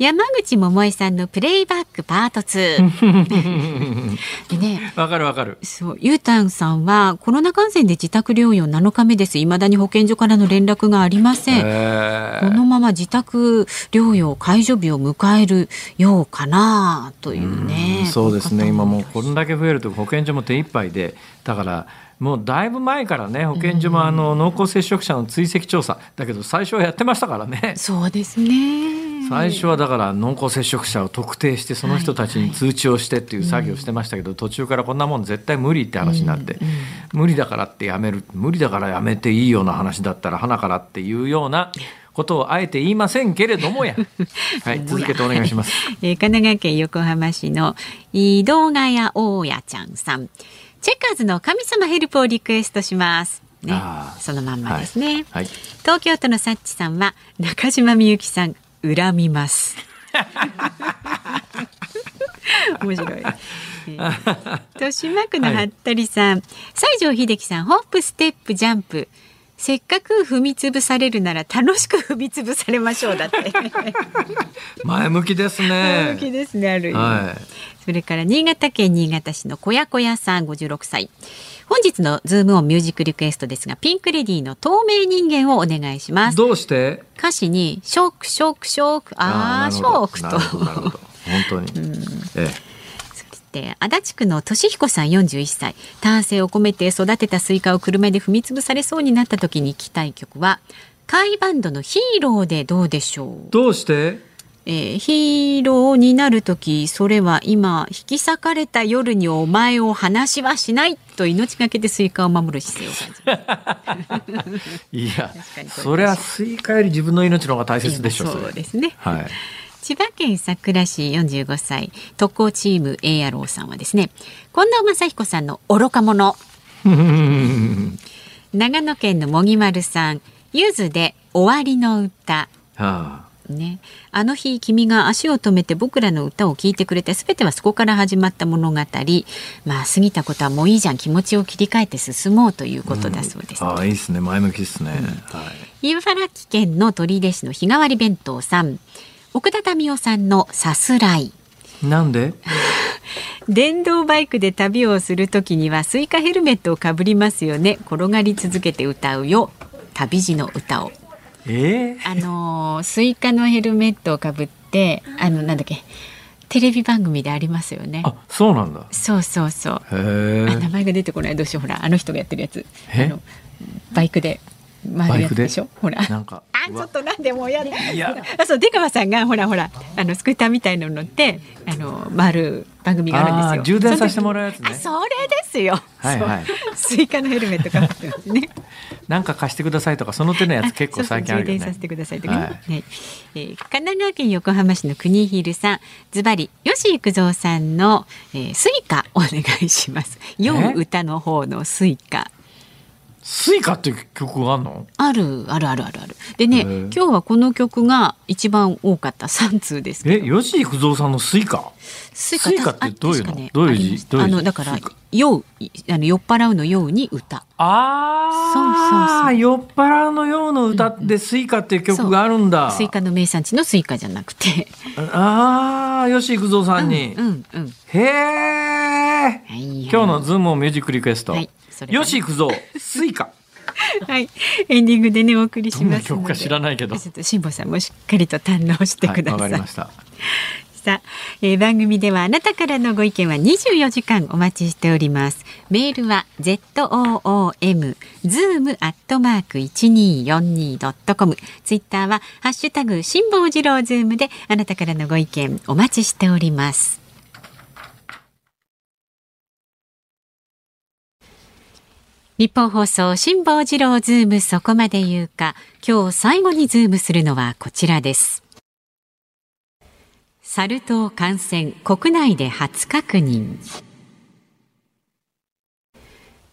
山口百恵さんのプレイバックパート2でねわかるわかる。そうゆうたんさんはコロナ感染で自宅療養7日目です。未だに保健所からの連絡がありません。このまま自宅療養解除日を迎えるようかなというねうそうですね。今もうこれだけ増えると保健所も手一杯で。だからもうだいぶ前からね保健所もあの濃厚接触者の追跡調査。だけど最初はやってましたからね。そうですね最初はだから濃厚接触者を特定してその人たちに通知をしてっていう作業をしてましたけど、途中からこんなもん絶対無理って話になって、無理だからってやめる無理だからやめていいような話だったら花からっていうようなことをあえて言いませんけれどもや。はい、続けてお願いします。えー、神奈川県横浜市の井戸ヶ谷大家ちゃんさん。チェッカーズの神様ヘルプをリクエストします。ね、そのまんまですね、はいはい、東京都のサッチさんは中島みゆきさん恨みます。面白い、えー、豊島区の服部さん、はい、西城秀樹さんホップステップジャンプ。せっかく踏みつぶされるなら楽しく踏みつぶされましょうだって。前向きですね。前向きですねある意味、はい、それから新潟県新潟市の小屋小屋さん56歳本日のズームオンミュージックリクエストですが、ピンクレディーの透明人間をお願いします。どうして？歌詞にショックショックショック、ああ、ショックと。本当に。うん、ええ。足立区の俊彦さん41歳丹精を込めて育てたスイカを車で踏み潰されそうになった時に聴きたい曲は甲斐バンドのヒーローでどうでしょう？どうして？えー、ヒーローになる時それは今引き裂かれた夜にお前を離しはしないと命がけでスイカを守る姿勢を感じますいやそれはスイカより自分の命の方が大切でしょうそうですね、はい。千葉県佐倉市45歳特攻チーム A 野郎さんはですね近藤正彦さんの愚か者。長野県のもぎまるさんゆずで終わりの歌、はあね、あの日君が足を止めて僕らの歌を聴いてくれて全てはそこから始まった物語。まあ過ぎたことはもういいじゃん気持ちを切り替えて進もうということだそうです、うん、あいいですね。前向きですね、うん、はい、茨城県の取手市の日替わり弁当さん。奥田民生さんのさすらい。なんで？電動バイクで旅をするときにはスイカヘルメットをかぶりますよね。転がり続けて歌うよ。旅路の歌をえー、あのスイカのヘルメットをかぶってあのなんだっけテレビ番組でありますよね。あ、そうなんだ。そうそうそう。名前が出てこないどうしようほらあの人がやってるやつ。あのバイクで回るやつでしょ？ほら。なんか。あ、ちょっとなんでもやいや。あ、そう出川さんがほらほらあのスクーターみたいなの乗ってあの回る番組があるんですよ。充電させてもらうやつね。それですよ。はいはい。スイカのヘルメットかぶってますね。なんか貸してくださいとかその手のやつ結構最近あるよね。充電させてくださいとかね。はい、えー、神奈川県横浜市の国広さん、ズバリ吉幾三さんの、えー、スイカお願いします。酔う歌の方のスイカ。スイカっていう曲があるの？あるあるあるある。あるでね今日はこの曲が一番多かった三通ですえ吉幾三さんのスイカ？スイカってどういうの、ね、どういう字？あのだから酔うあの酔っ払うの酔うに歌。ああそうそうそう。酔っ払うの酔うの歌ってスイカっていう曲があるんだ、う。ん、スイカの名産地のスイカじゃなくて。ああ吉幾三さんに、うんうんうん、へえ、はいはい、今日のズームミュージックリクエスト、はいよし行くぞ。スイカ。はい。エンディングでねお送りします曲か知らないけど。辛坊さんもしっかりと堪能してください、はい、さあ、えー、番組ではあなたからのご意見は24時間お待ちしております。メールは z o o m zoom アットマーク一二四二ドットコムツイッターはハッシュタグ辛坊治郎ズームであなたからのご意見お待ちしております日本放送辛坊治郎ズームそこまで言うか。今日最後にズームするのはこちらです。サル痘感染国内で初確認。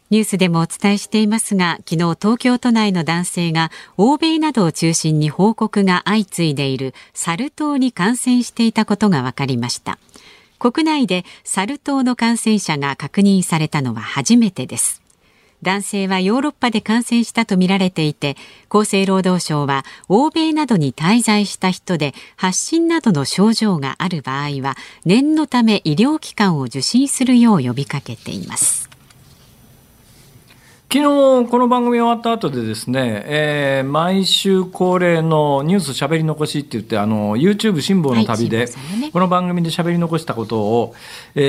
ニュースでもお伝えしていますが昨日東京都内の男性が欧米などを中心に報告が相次いでいるサル痘に感染していたことが分かりました。国内でサル痘の感染者が確認されたのは初めてです。男性はヨーロッパで感染したとみられていて厚生労働省は欧米などに滞在した人で発疹などの症状がある場合は念のため医療機関を受診するよう呼びかけています。昨日この番組終わった後でですね、えー、毎週恒例のニュースしゃべり残しって言ってあの YouTube 辛抱の旅で、この番組でしゃべり残したことをし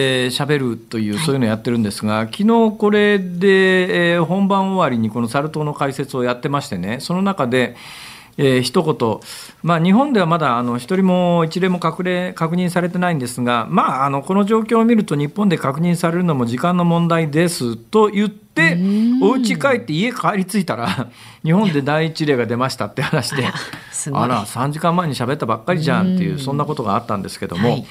ゃべ、えー、るという、そういうのをやってるんですが昨日これで、えー、本番終わりにこのサル痘の解説をやってましてねその中でえー、一言、まあ、日本ではまだあの一人も一例も確例確認されてないんですが、まあ、あのこの状況を見ると日本で確認されるのも時間の問題ですと言ってお家帰って家帰り着いたら 日本で第一例が出ましたって話で。あら3時間前に喋ったばっかりじゃんっていうそんなことがあったんですけども。はい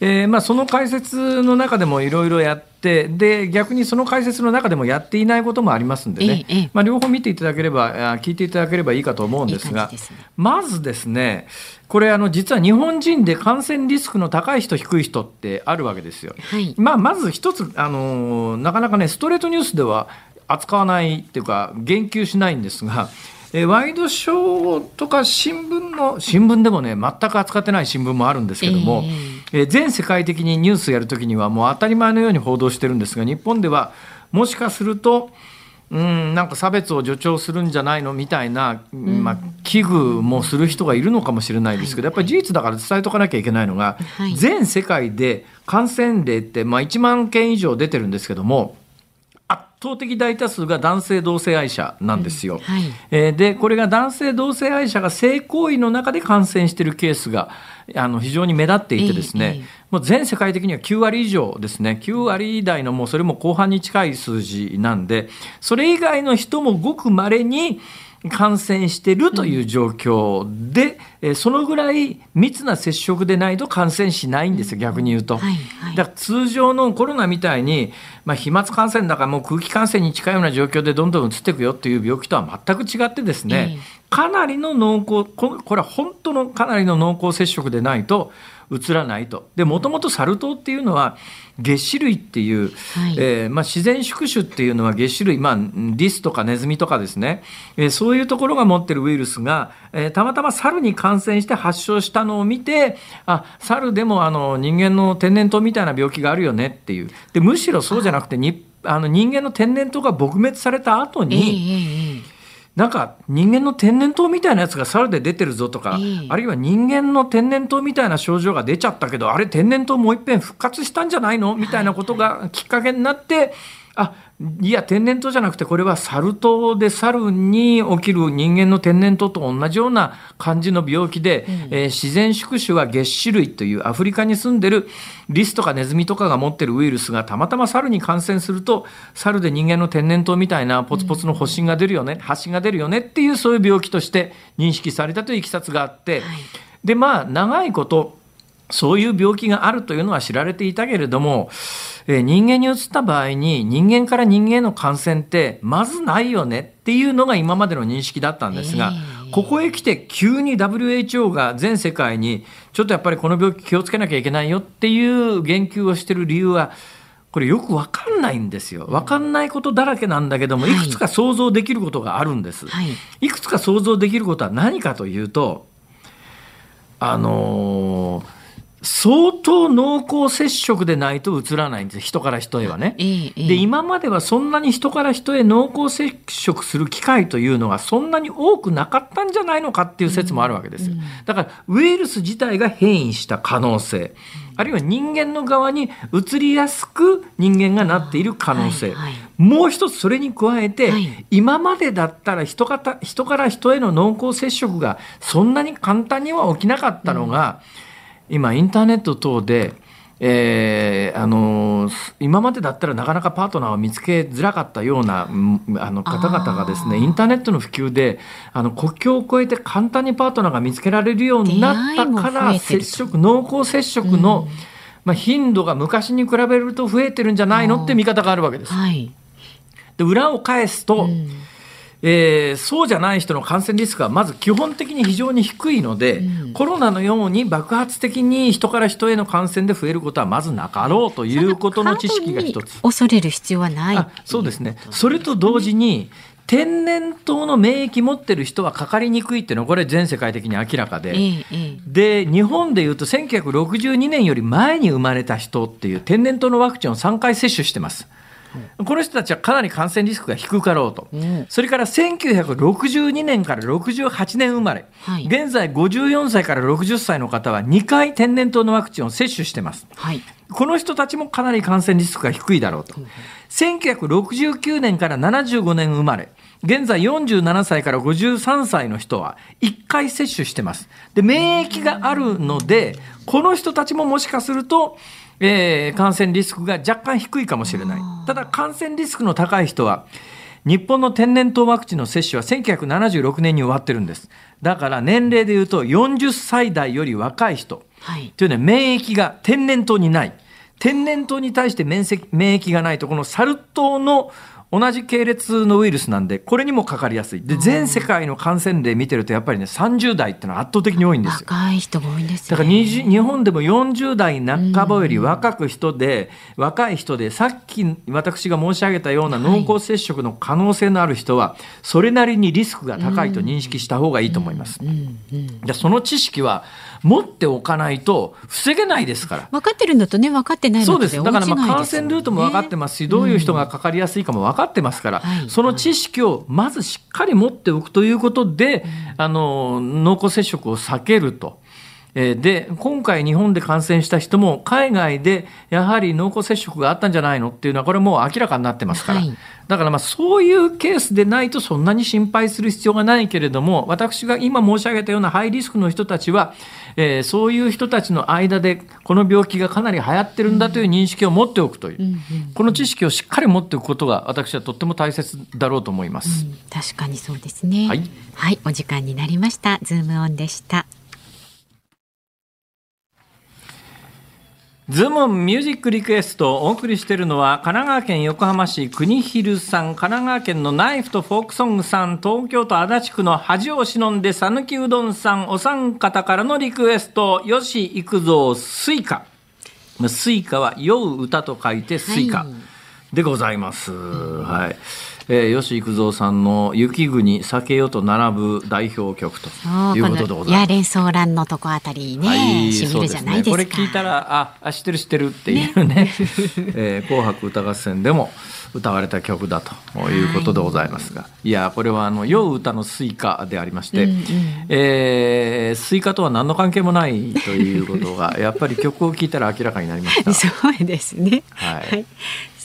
えーまあ、その解説の中でもいろいろやってで逆にその解説の中でもやっていないこともありますんでね、ええ、まあ、両方見ていただければ聞いていただければいいかと思うんですが、ね、まずですねこれあの実は日本人で感染リスクの高い人低い人ってあるわけですよ。はい、まあ、まず一つあのなかなかねストレートニュースでは扱わないっていうか言及しないんですが。えワイドショーとか新聞の新聞でもね全く扱ってない新聞もあるんですけども、えー、全世界的にニュースやるときにはもう当たり前のように報道してるんですが日本ではもしかするとうんなんか差別を助長するんじゃないのみたいな、まあ、危惧もする人がいるのかもしれないですけど、やっぱり事実だから伝えとかなきゃいけないのが、全世界で感染例って、まあ、1万件以上出てるんですけども圧倒的大多数が男性同性愛者なんですよ。うんはい、えー、でこれが男性同性愛者が性行為の中で感染しているケースがあの非常に目立っていてですね、えーえー、もう全世界的には9割以上ですね。9割台のもうそれも後半に近い数字なんでそれ以外の人もごくまれに感染してるという状況で、うん、そのぐらい密な接触でないと感染しないんですよ、逆に言うと。はいはい、だから通常のコロナみたいに、まあ、飛沫感染だからもう空気感染に近いような状況でどんどん移っていくよっていう病気とは全く違ってですね、えー、かなりの濃厚、これは本当のかなりの濃厚接触でないと、移らないと。で、もともとサル痘っていうのは、月種類っていう、はい、えー、まあ、自然宿主っていうのは月種類、まあ、リスとかネズミとかですね、えー、そういうところが持ってるウイルスが、えー、たまたま猿に感染して発症したのを見て、あ、猿でもあの人間の天然痘みたいな病気があるよねっていう。で、むしろそうじゃなくて、にあの人間の天然痘が撲滅された後に、えーなんか人間の天然痘みたいなやつが猿で出てるぞとか、あるいは人間の天然痘みたいな症状が出ちゃったけどあれ天然痘もういっぺん復活したんじゃないの？みたいなことがきっかけになって、あいや天然痘じゃなくてこれはサル痘で猿に起きる人間の天然痘と同じような感じの病気で、うん、えー、自然宿主は月種類というアフリカに住んでるリスとかネズミとかが持ってるウイルスがたまたま猿に感染すると猿で人間の天然痘みたいなポツポツの発疹が出るよね、うん、発疹が出るよねっていうそういう病気として認識されたといういきさつがあって、はい、でまあ長いことそういう病気があるというのは知られていたけれども、えー、人間に移った場合に人間から人間への感染ってまずないよねっていうのが今までの認識だったんですが、えー、ここへ来て急に WHO が全世界にちょっとやっぱりこの病気気をつけなきゃいけないよっていう言及をしてる理由はこれよくわかんないんですよ。わかんないことだらけなんだけども、いくつか想像できることがあるんです。はい、いくつか想像できることは何かというと、あのー相当濃厚接触でないと移らないんです人から人へはね。で今まではそんなに人から人へ濃厚接触する機会というのがそんなに多くなかったんじゃないのかっていう説もあるわけですよ。だからウイルス自体が変異した可能性。あるいは人間の側に移りやすく人間がなっている可能性、はいはい、もう一つそれに加えて、はい、今までだったら人か人から人への濃厚接触がそんなに簡単には起きなかったのが、うん今インターネット等で、えー、あの今までだったらなかなかパートナーを見つけづらかったようなあの方々がですねインターネットの普及であの国境を越えて簡単にパートナーが見つけられるようになったから接触濃厚接触の、うん、まあ、頻度が昔に比べると増えてるんじゃないのって見方があるわけです。はい、で裏を返すと、うんえー、そうじゃない人の感染リスクはまず基本的に非常に低いので、うん、コロナのように爆発的に人から人への感染で増えることはまずなかろうということの知識が一つ。恐れる必要はないそうですね。それと同時に、天然痘の免疫持ってる人はかかりにくいっていうのはこれ全世界的に明らかで、ええ、で日本でいうと1962年より前に生まれた人っていう天然痘のワクチンを3回接種してます。この人たちはかなり感染リスクが低かろうと、うん、それから1962年から68年生まれ、はい、現在54歳から60歳の方は2回天然痘のワクチンを接種してます。はい、この人たちもかなり感染リスクが低いだろうと。うん、1969年から75年生まれ、現在47歳から53歳の人は1回接種してます。で、免疫があるので、この人たちももしかすると、えー、感染リスクが若干低いかもしれない。ただ感染リスクの高い人は、日本の天然痘ワクチンの接種は1976年に終わってるんです。だから年齢でいうと40歳代より若い人、はい、というのは免疫が天然痘にない。天然痘に対して免疫がないと、このサル痘の同じ系列のウイルスなんで、これにもかかりやすい。で、全世界の感染例見てると、やっぱりね、30代ってのは圧倒的に多いんですよ。若い人が多いんです、ね、だから日本でも40代半ばより若く人で、若い人で、さっき私が申し上げたような濃厚接触の可能性のある人は、それなりにリスクが高いと認識した方がいいと思います。じゃその知識は、持っておかないと防げないですから。分かってるんだとね、分かってないそうです。だからまあ感染ルートも分かってます。し、どういう人がかかりやすいかも分かってますから、その知識をまずしっかり持っておくということで、あの、濃厚接触を避けると。で今回日本で感染した人も海外でやはり濃厚接触があったんじゃないのっていうのはこれもう明らかになってますから、はい、だからまあそういうケースでないとそんなに心配する必要がないけれども私が今申し上げたようなハイリスクの人たちは、えー、そういう人たちの間でこの病気がかなり流行ってるんだという認識を持っておくという、うんうん、この知識をしっかり持っておくことが私はとっても大切だろうと思います。うん、確かにそうですね。はい、はい、お時間になりました。ズームオンでした。ズームミュージックリクエストをお送りしているのは神奈川県横浜市国広さん神奈川県のナイフとフォークソングさん東京都足立区の恥を忍んで讃岐うどんさんお三方からのリクエスト吉幾三スイカ。スイカは酔う歌と書いてスイカでございます、はい、はいえー、吉幾三さんの「雪国酒よ」と並ぶ代表曲ということでございます。や連想欄のとこあたりね、はい、しみるじゃないですか。ね、これ聞いたらあ知ってる知ってるっていうねね、えー、紅白歌合戦でも歌われた曲だということでございますが、はい、いやこれはあの酔う歌のスイカでありまして、うんうん、えー、スイカとは何の関係もないということがやっぱり曲を聴いたら明らかになりました。そうですね。はい。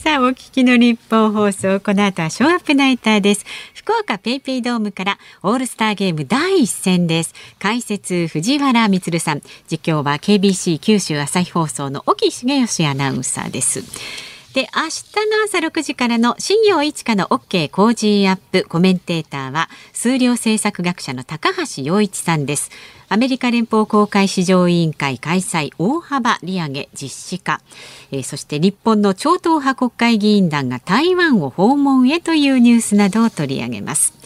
さあ、お聞きの日本放送、この後はショーアップナイターです。福岡ペイペイドームからオールスターゲーム第一戦です。解説、藤原光さん。実況は KBC 九州朝日放送の沖重義アナウンサーです。で、明日の朝6時からの新業一華の OK 工事アップコメンテーターは数量政策学者の高橋洋一さんです。アメリカ連邦公開市場委員会開催大幅利上げ実施か、えー、そして日本の超党派国会議員団が台湾を訪問へというニュースなどを取り上げます。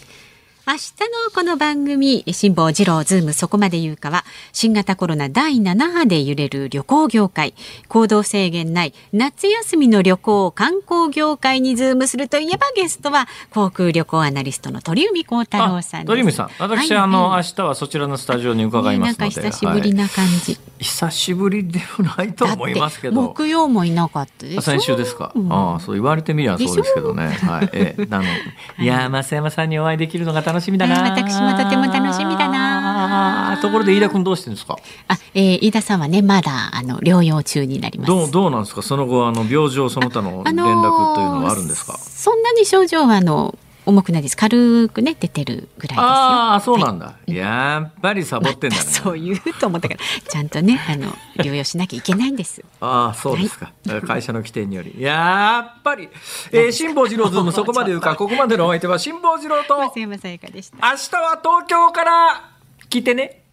明日のこの番組、辛坊治郎ズームそこまで言うかは、新型コロナ第7波で揺れる旅行業界、行動制限ない夏休みの旅行、観光業界にズームするといえばゲストは、航空旅行アナリストの鳥海幸太郎さん鳥海さん、私、はい、あの、明日はそちらのスタジオに伺いますので。なんか久しぶりな感じ、はい、久しぶりでもないと思いますけど。木曜もいなかったで先週ですか。うん、ああ、そう言われてみりゃそうですけどね。はい。えー、あの、い。や、増山さんにお会いできるのが楽しみだな。私もとても楽しみだな。ところで飯田君どうしてんですか？あ、えー、飯田さんはねまだあの療養中になります。どうどうなんですか？その後あの病状その他の連絡というのはあるんですか？そんなに症状はあの重くないです。軽くね出てるぐらいですよ。ああそうなんだ、はい、やっぱりサボってんだね、ま、そう言うと思ったから。ちゃんとねあの療養しなきゃいけないんです。ああそうですか、はい、会社の規定により。やっぱり、えー、辛坊治郎ズーム そこまで言うかここまでのお相手は辛坊治郎と松山さやかでした。明日は東京から来てね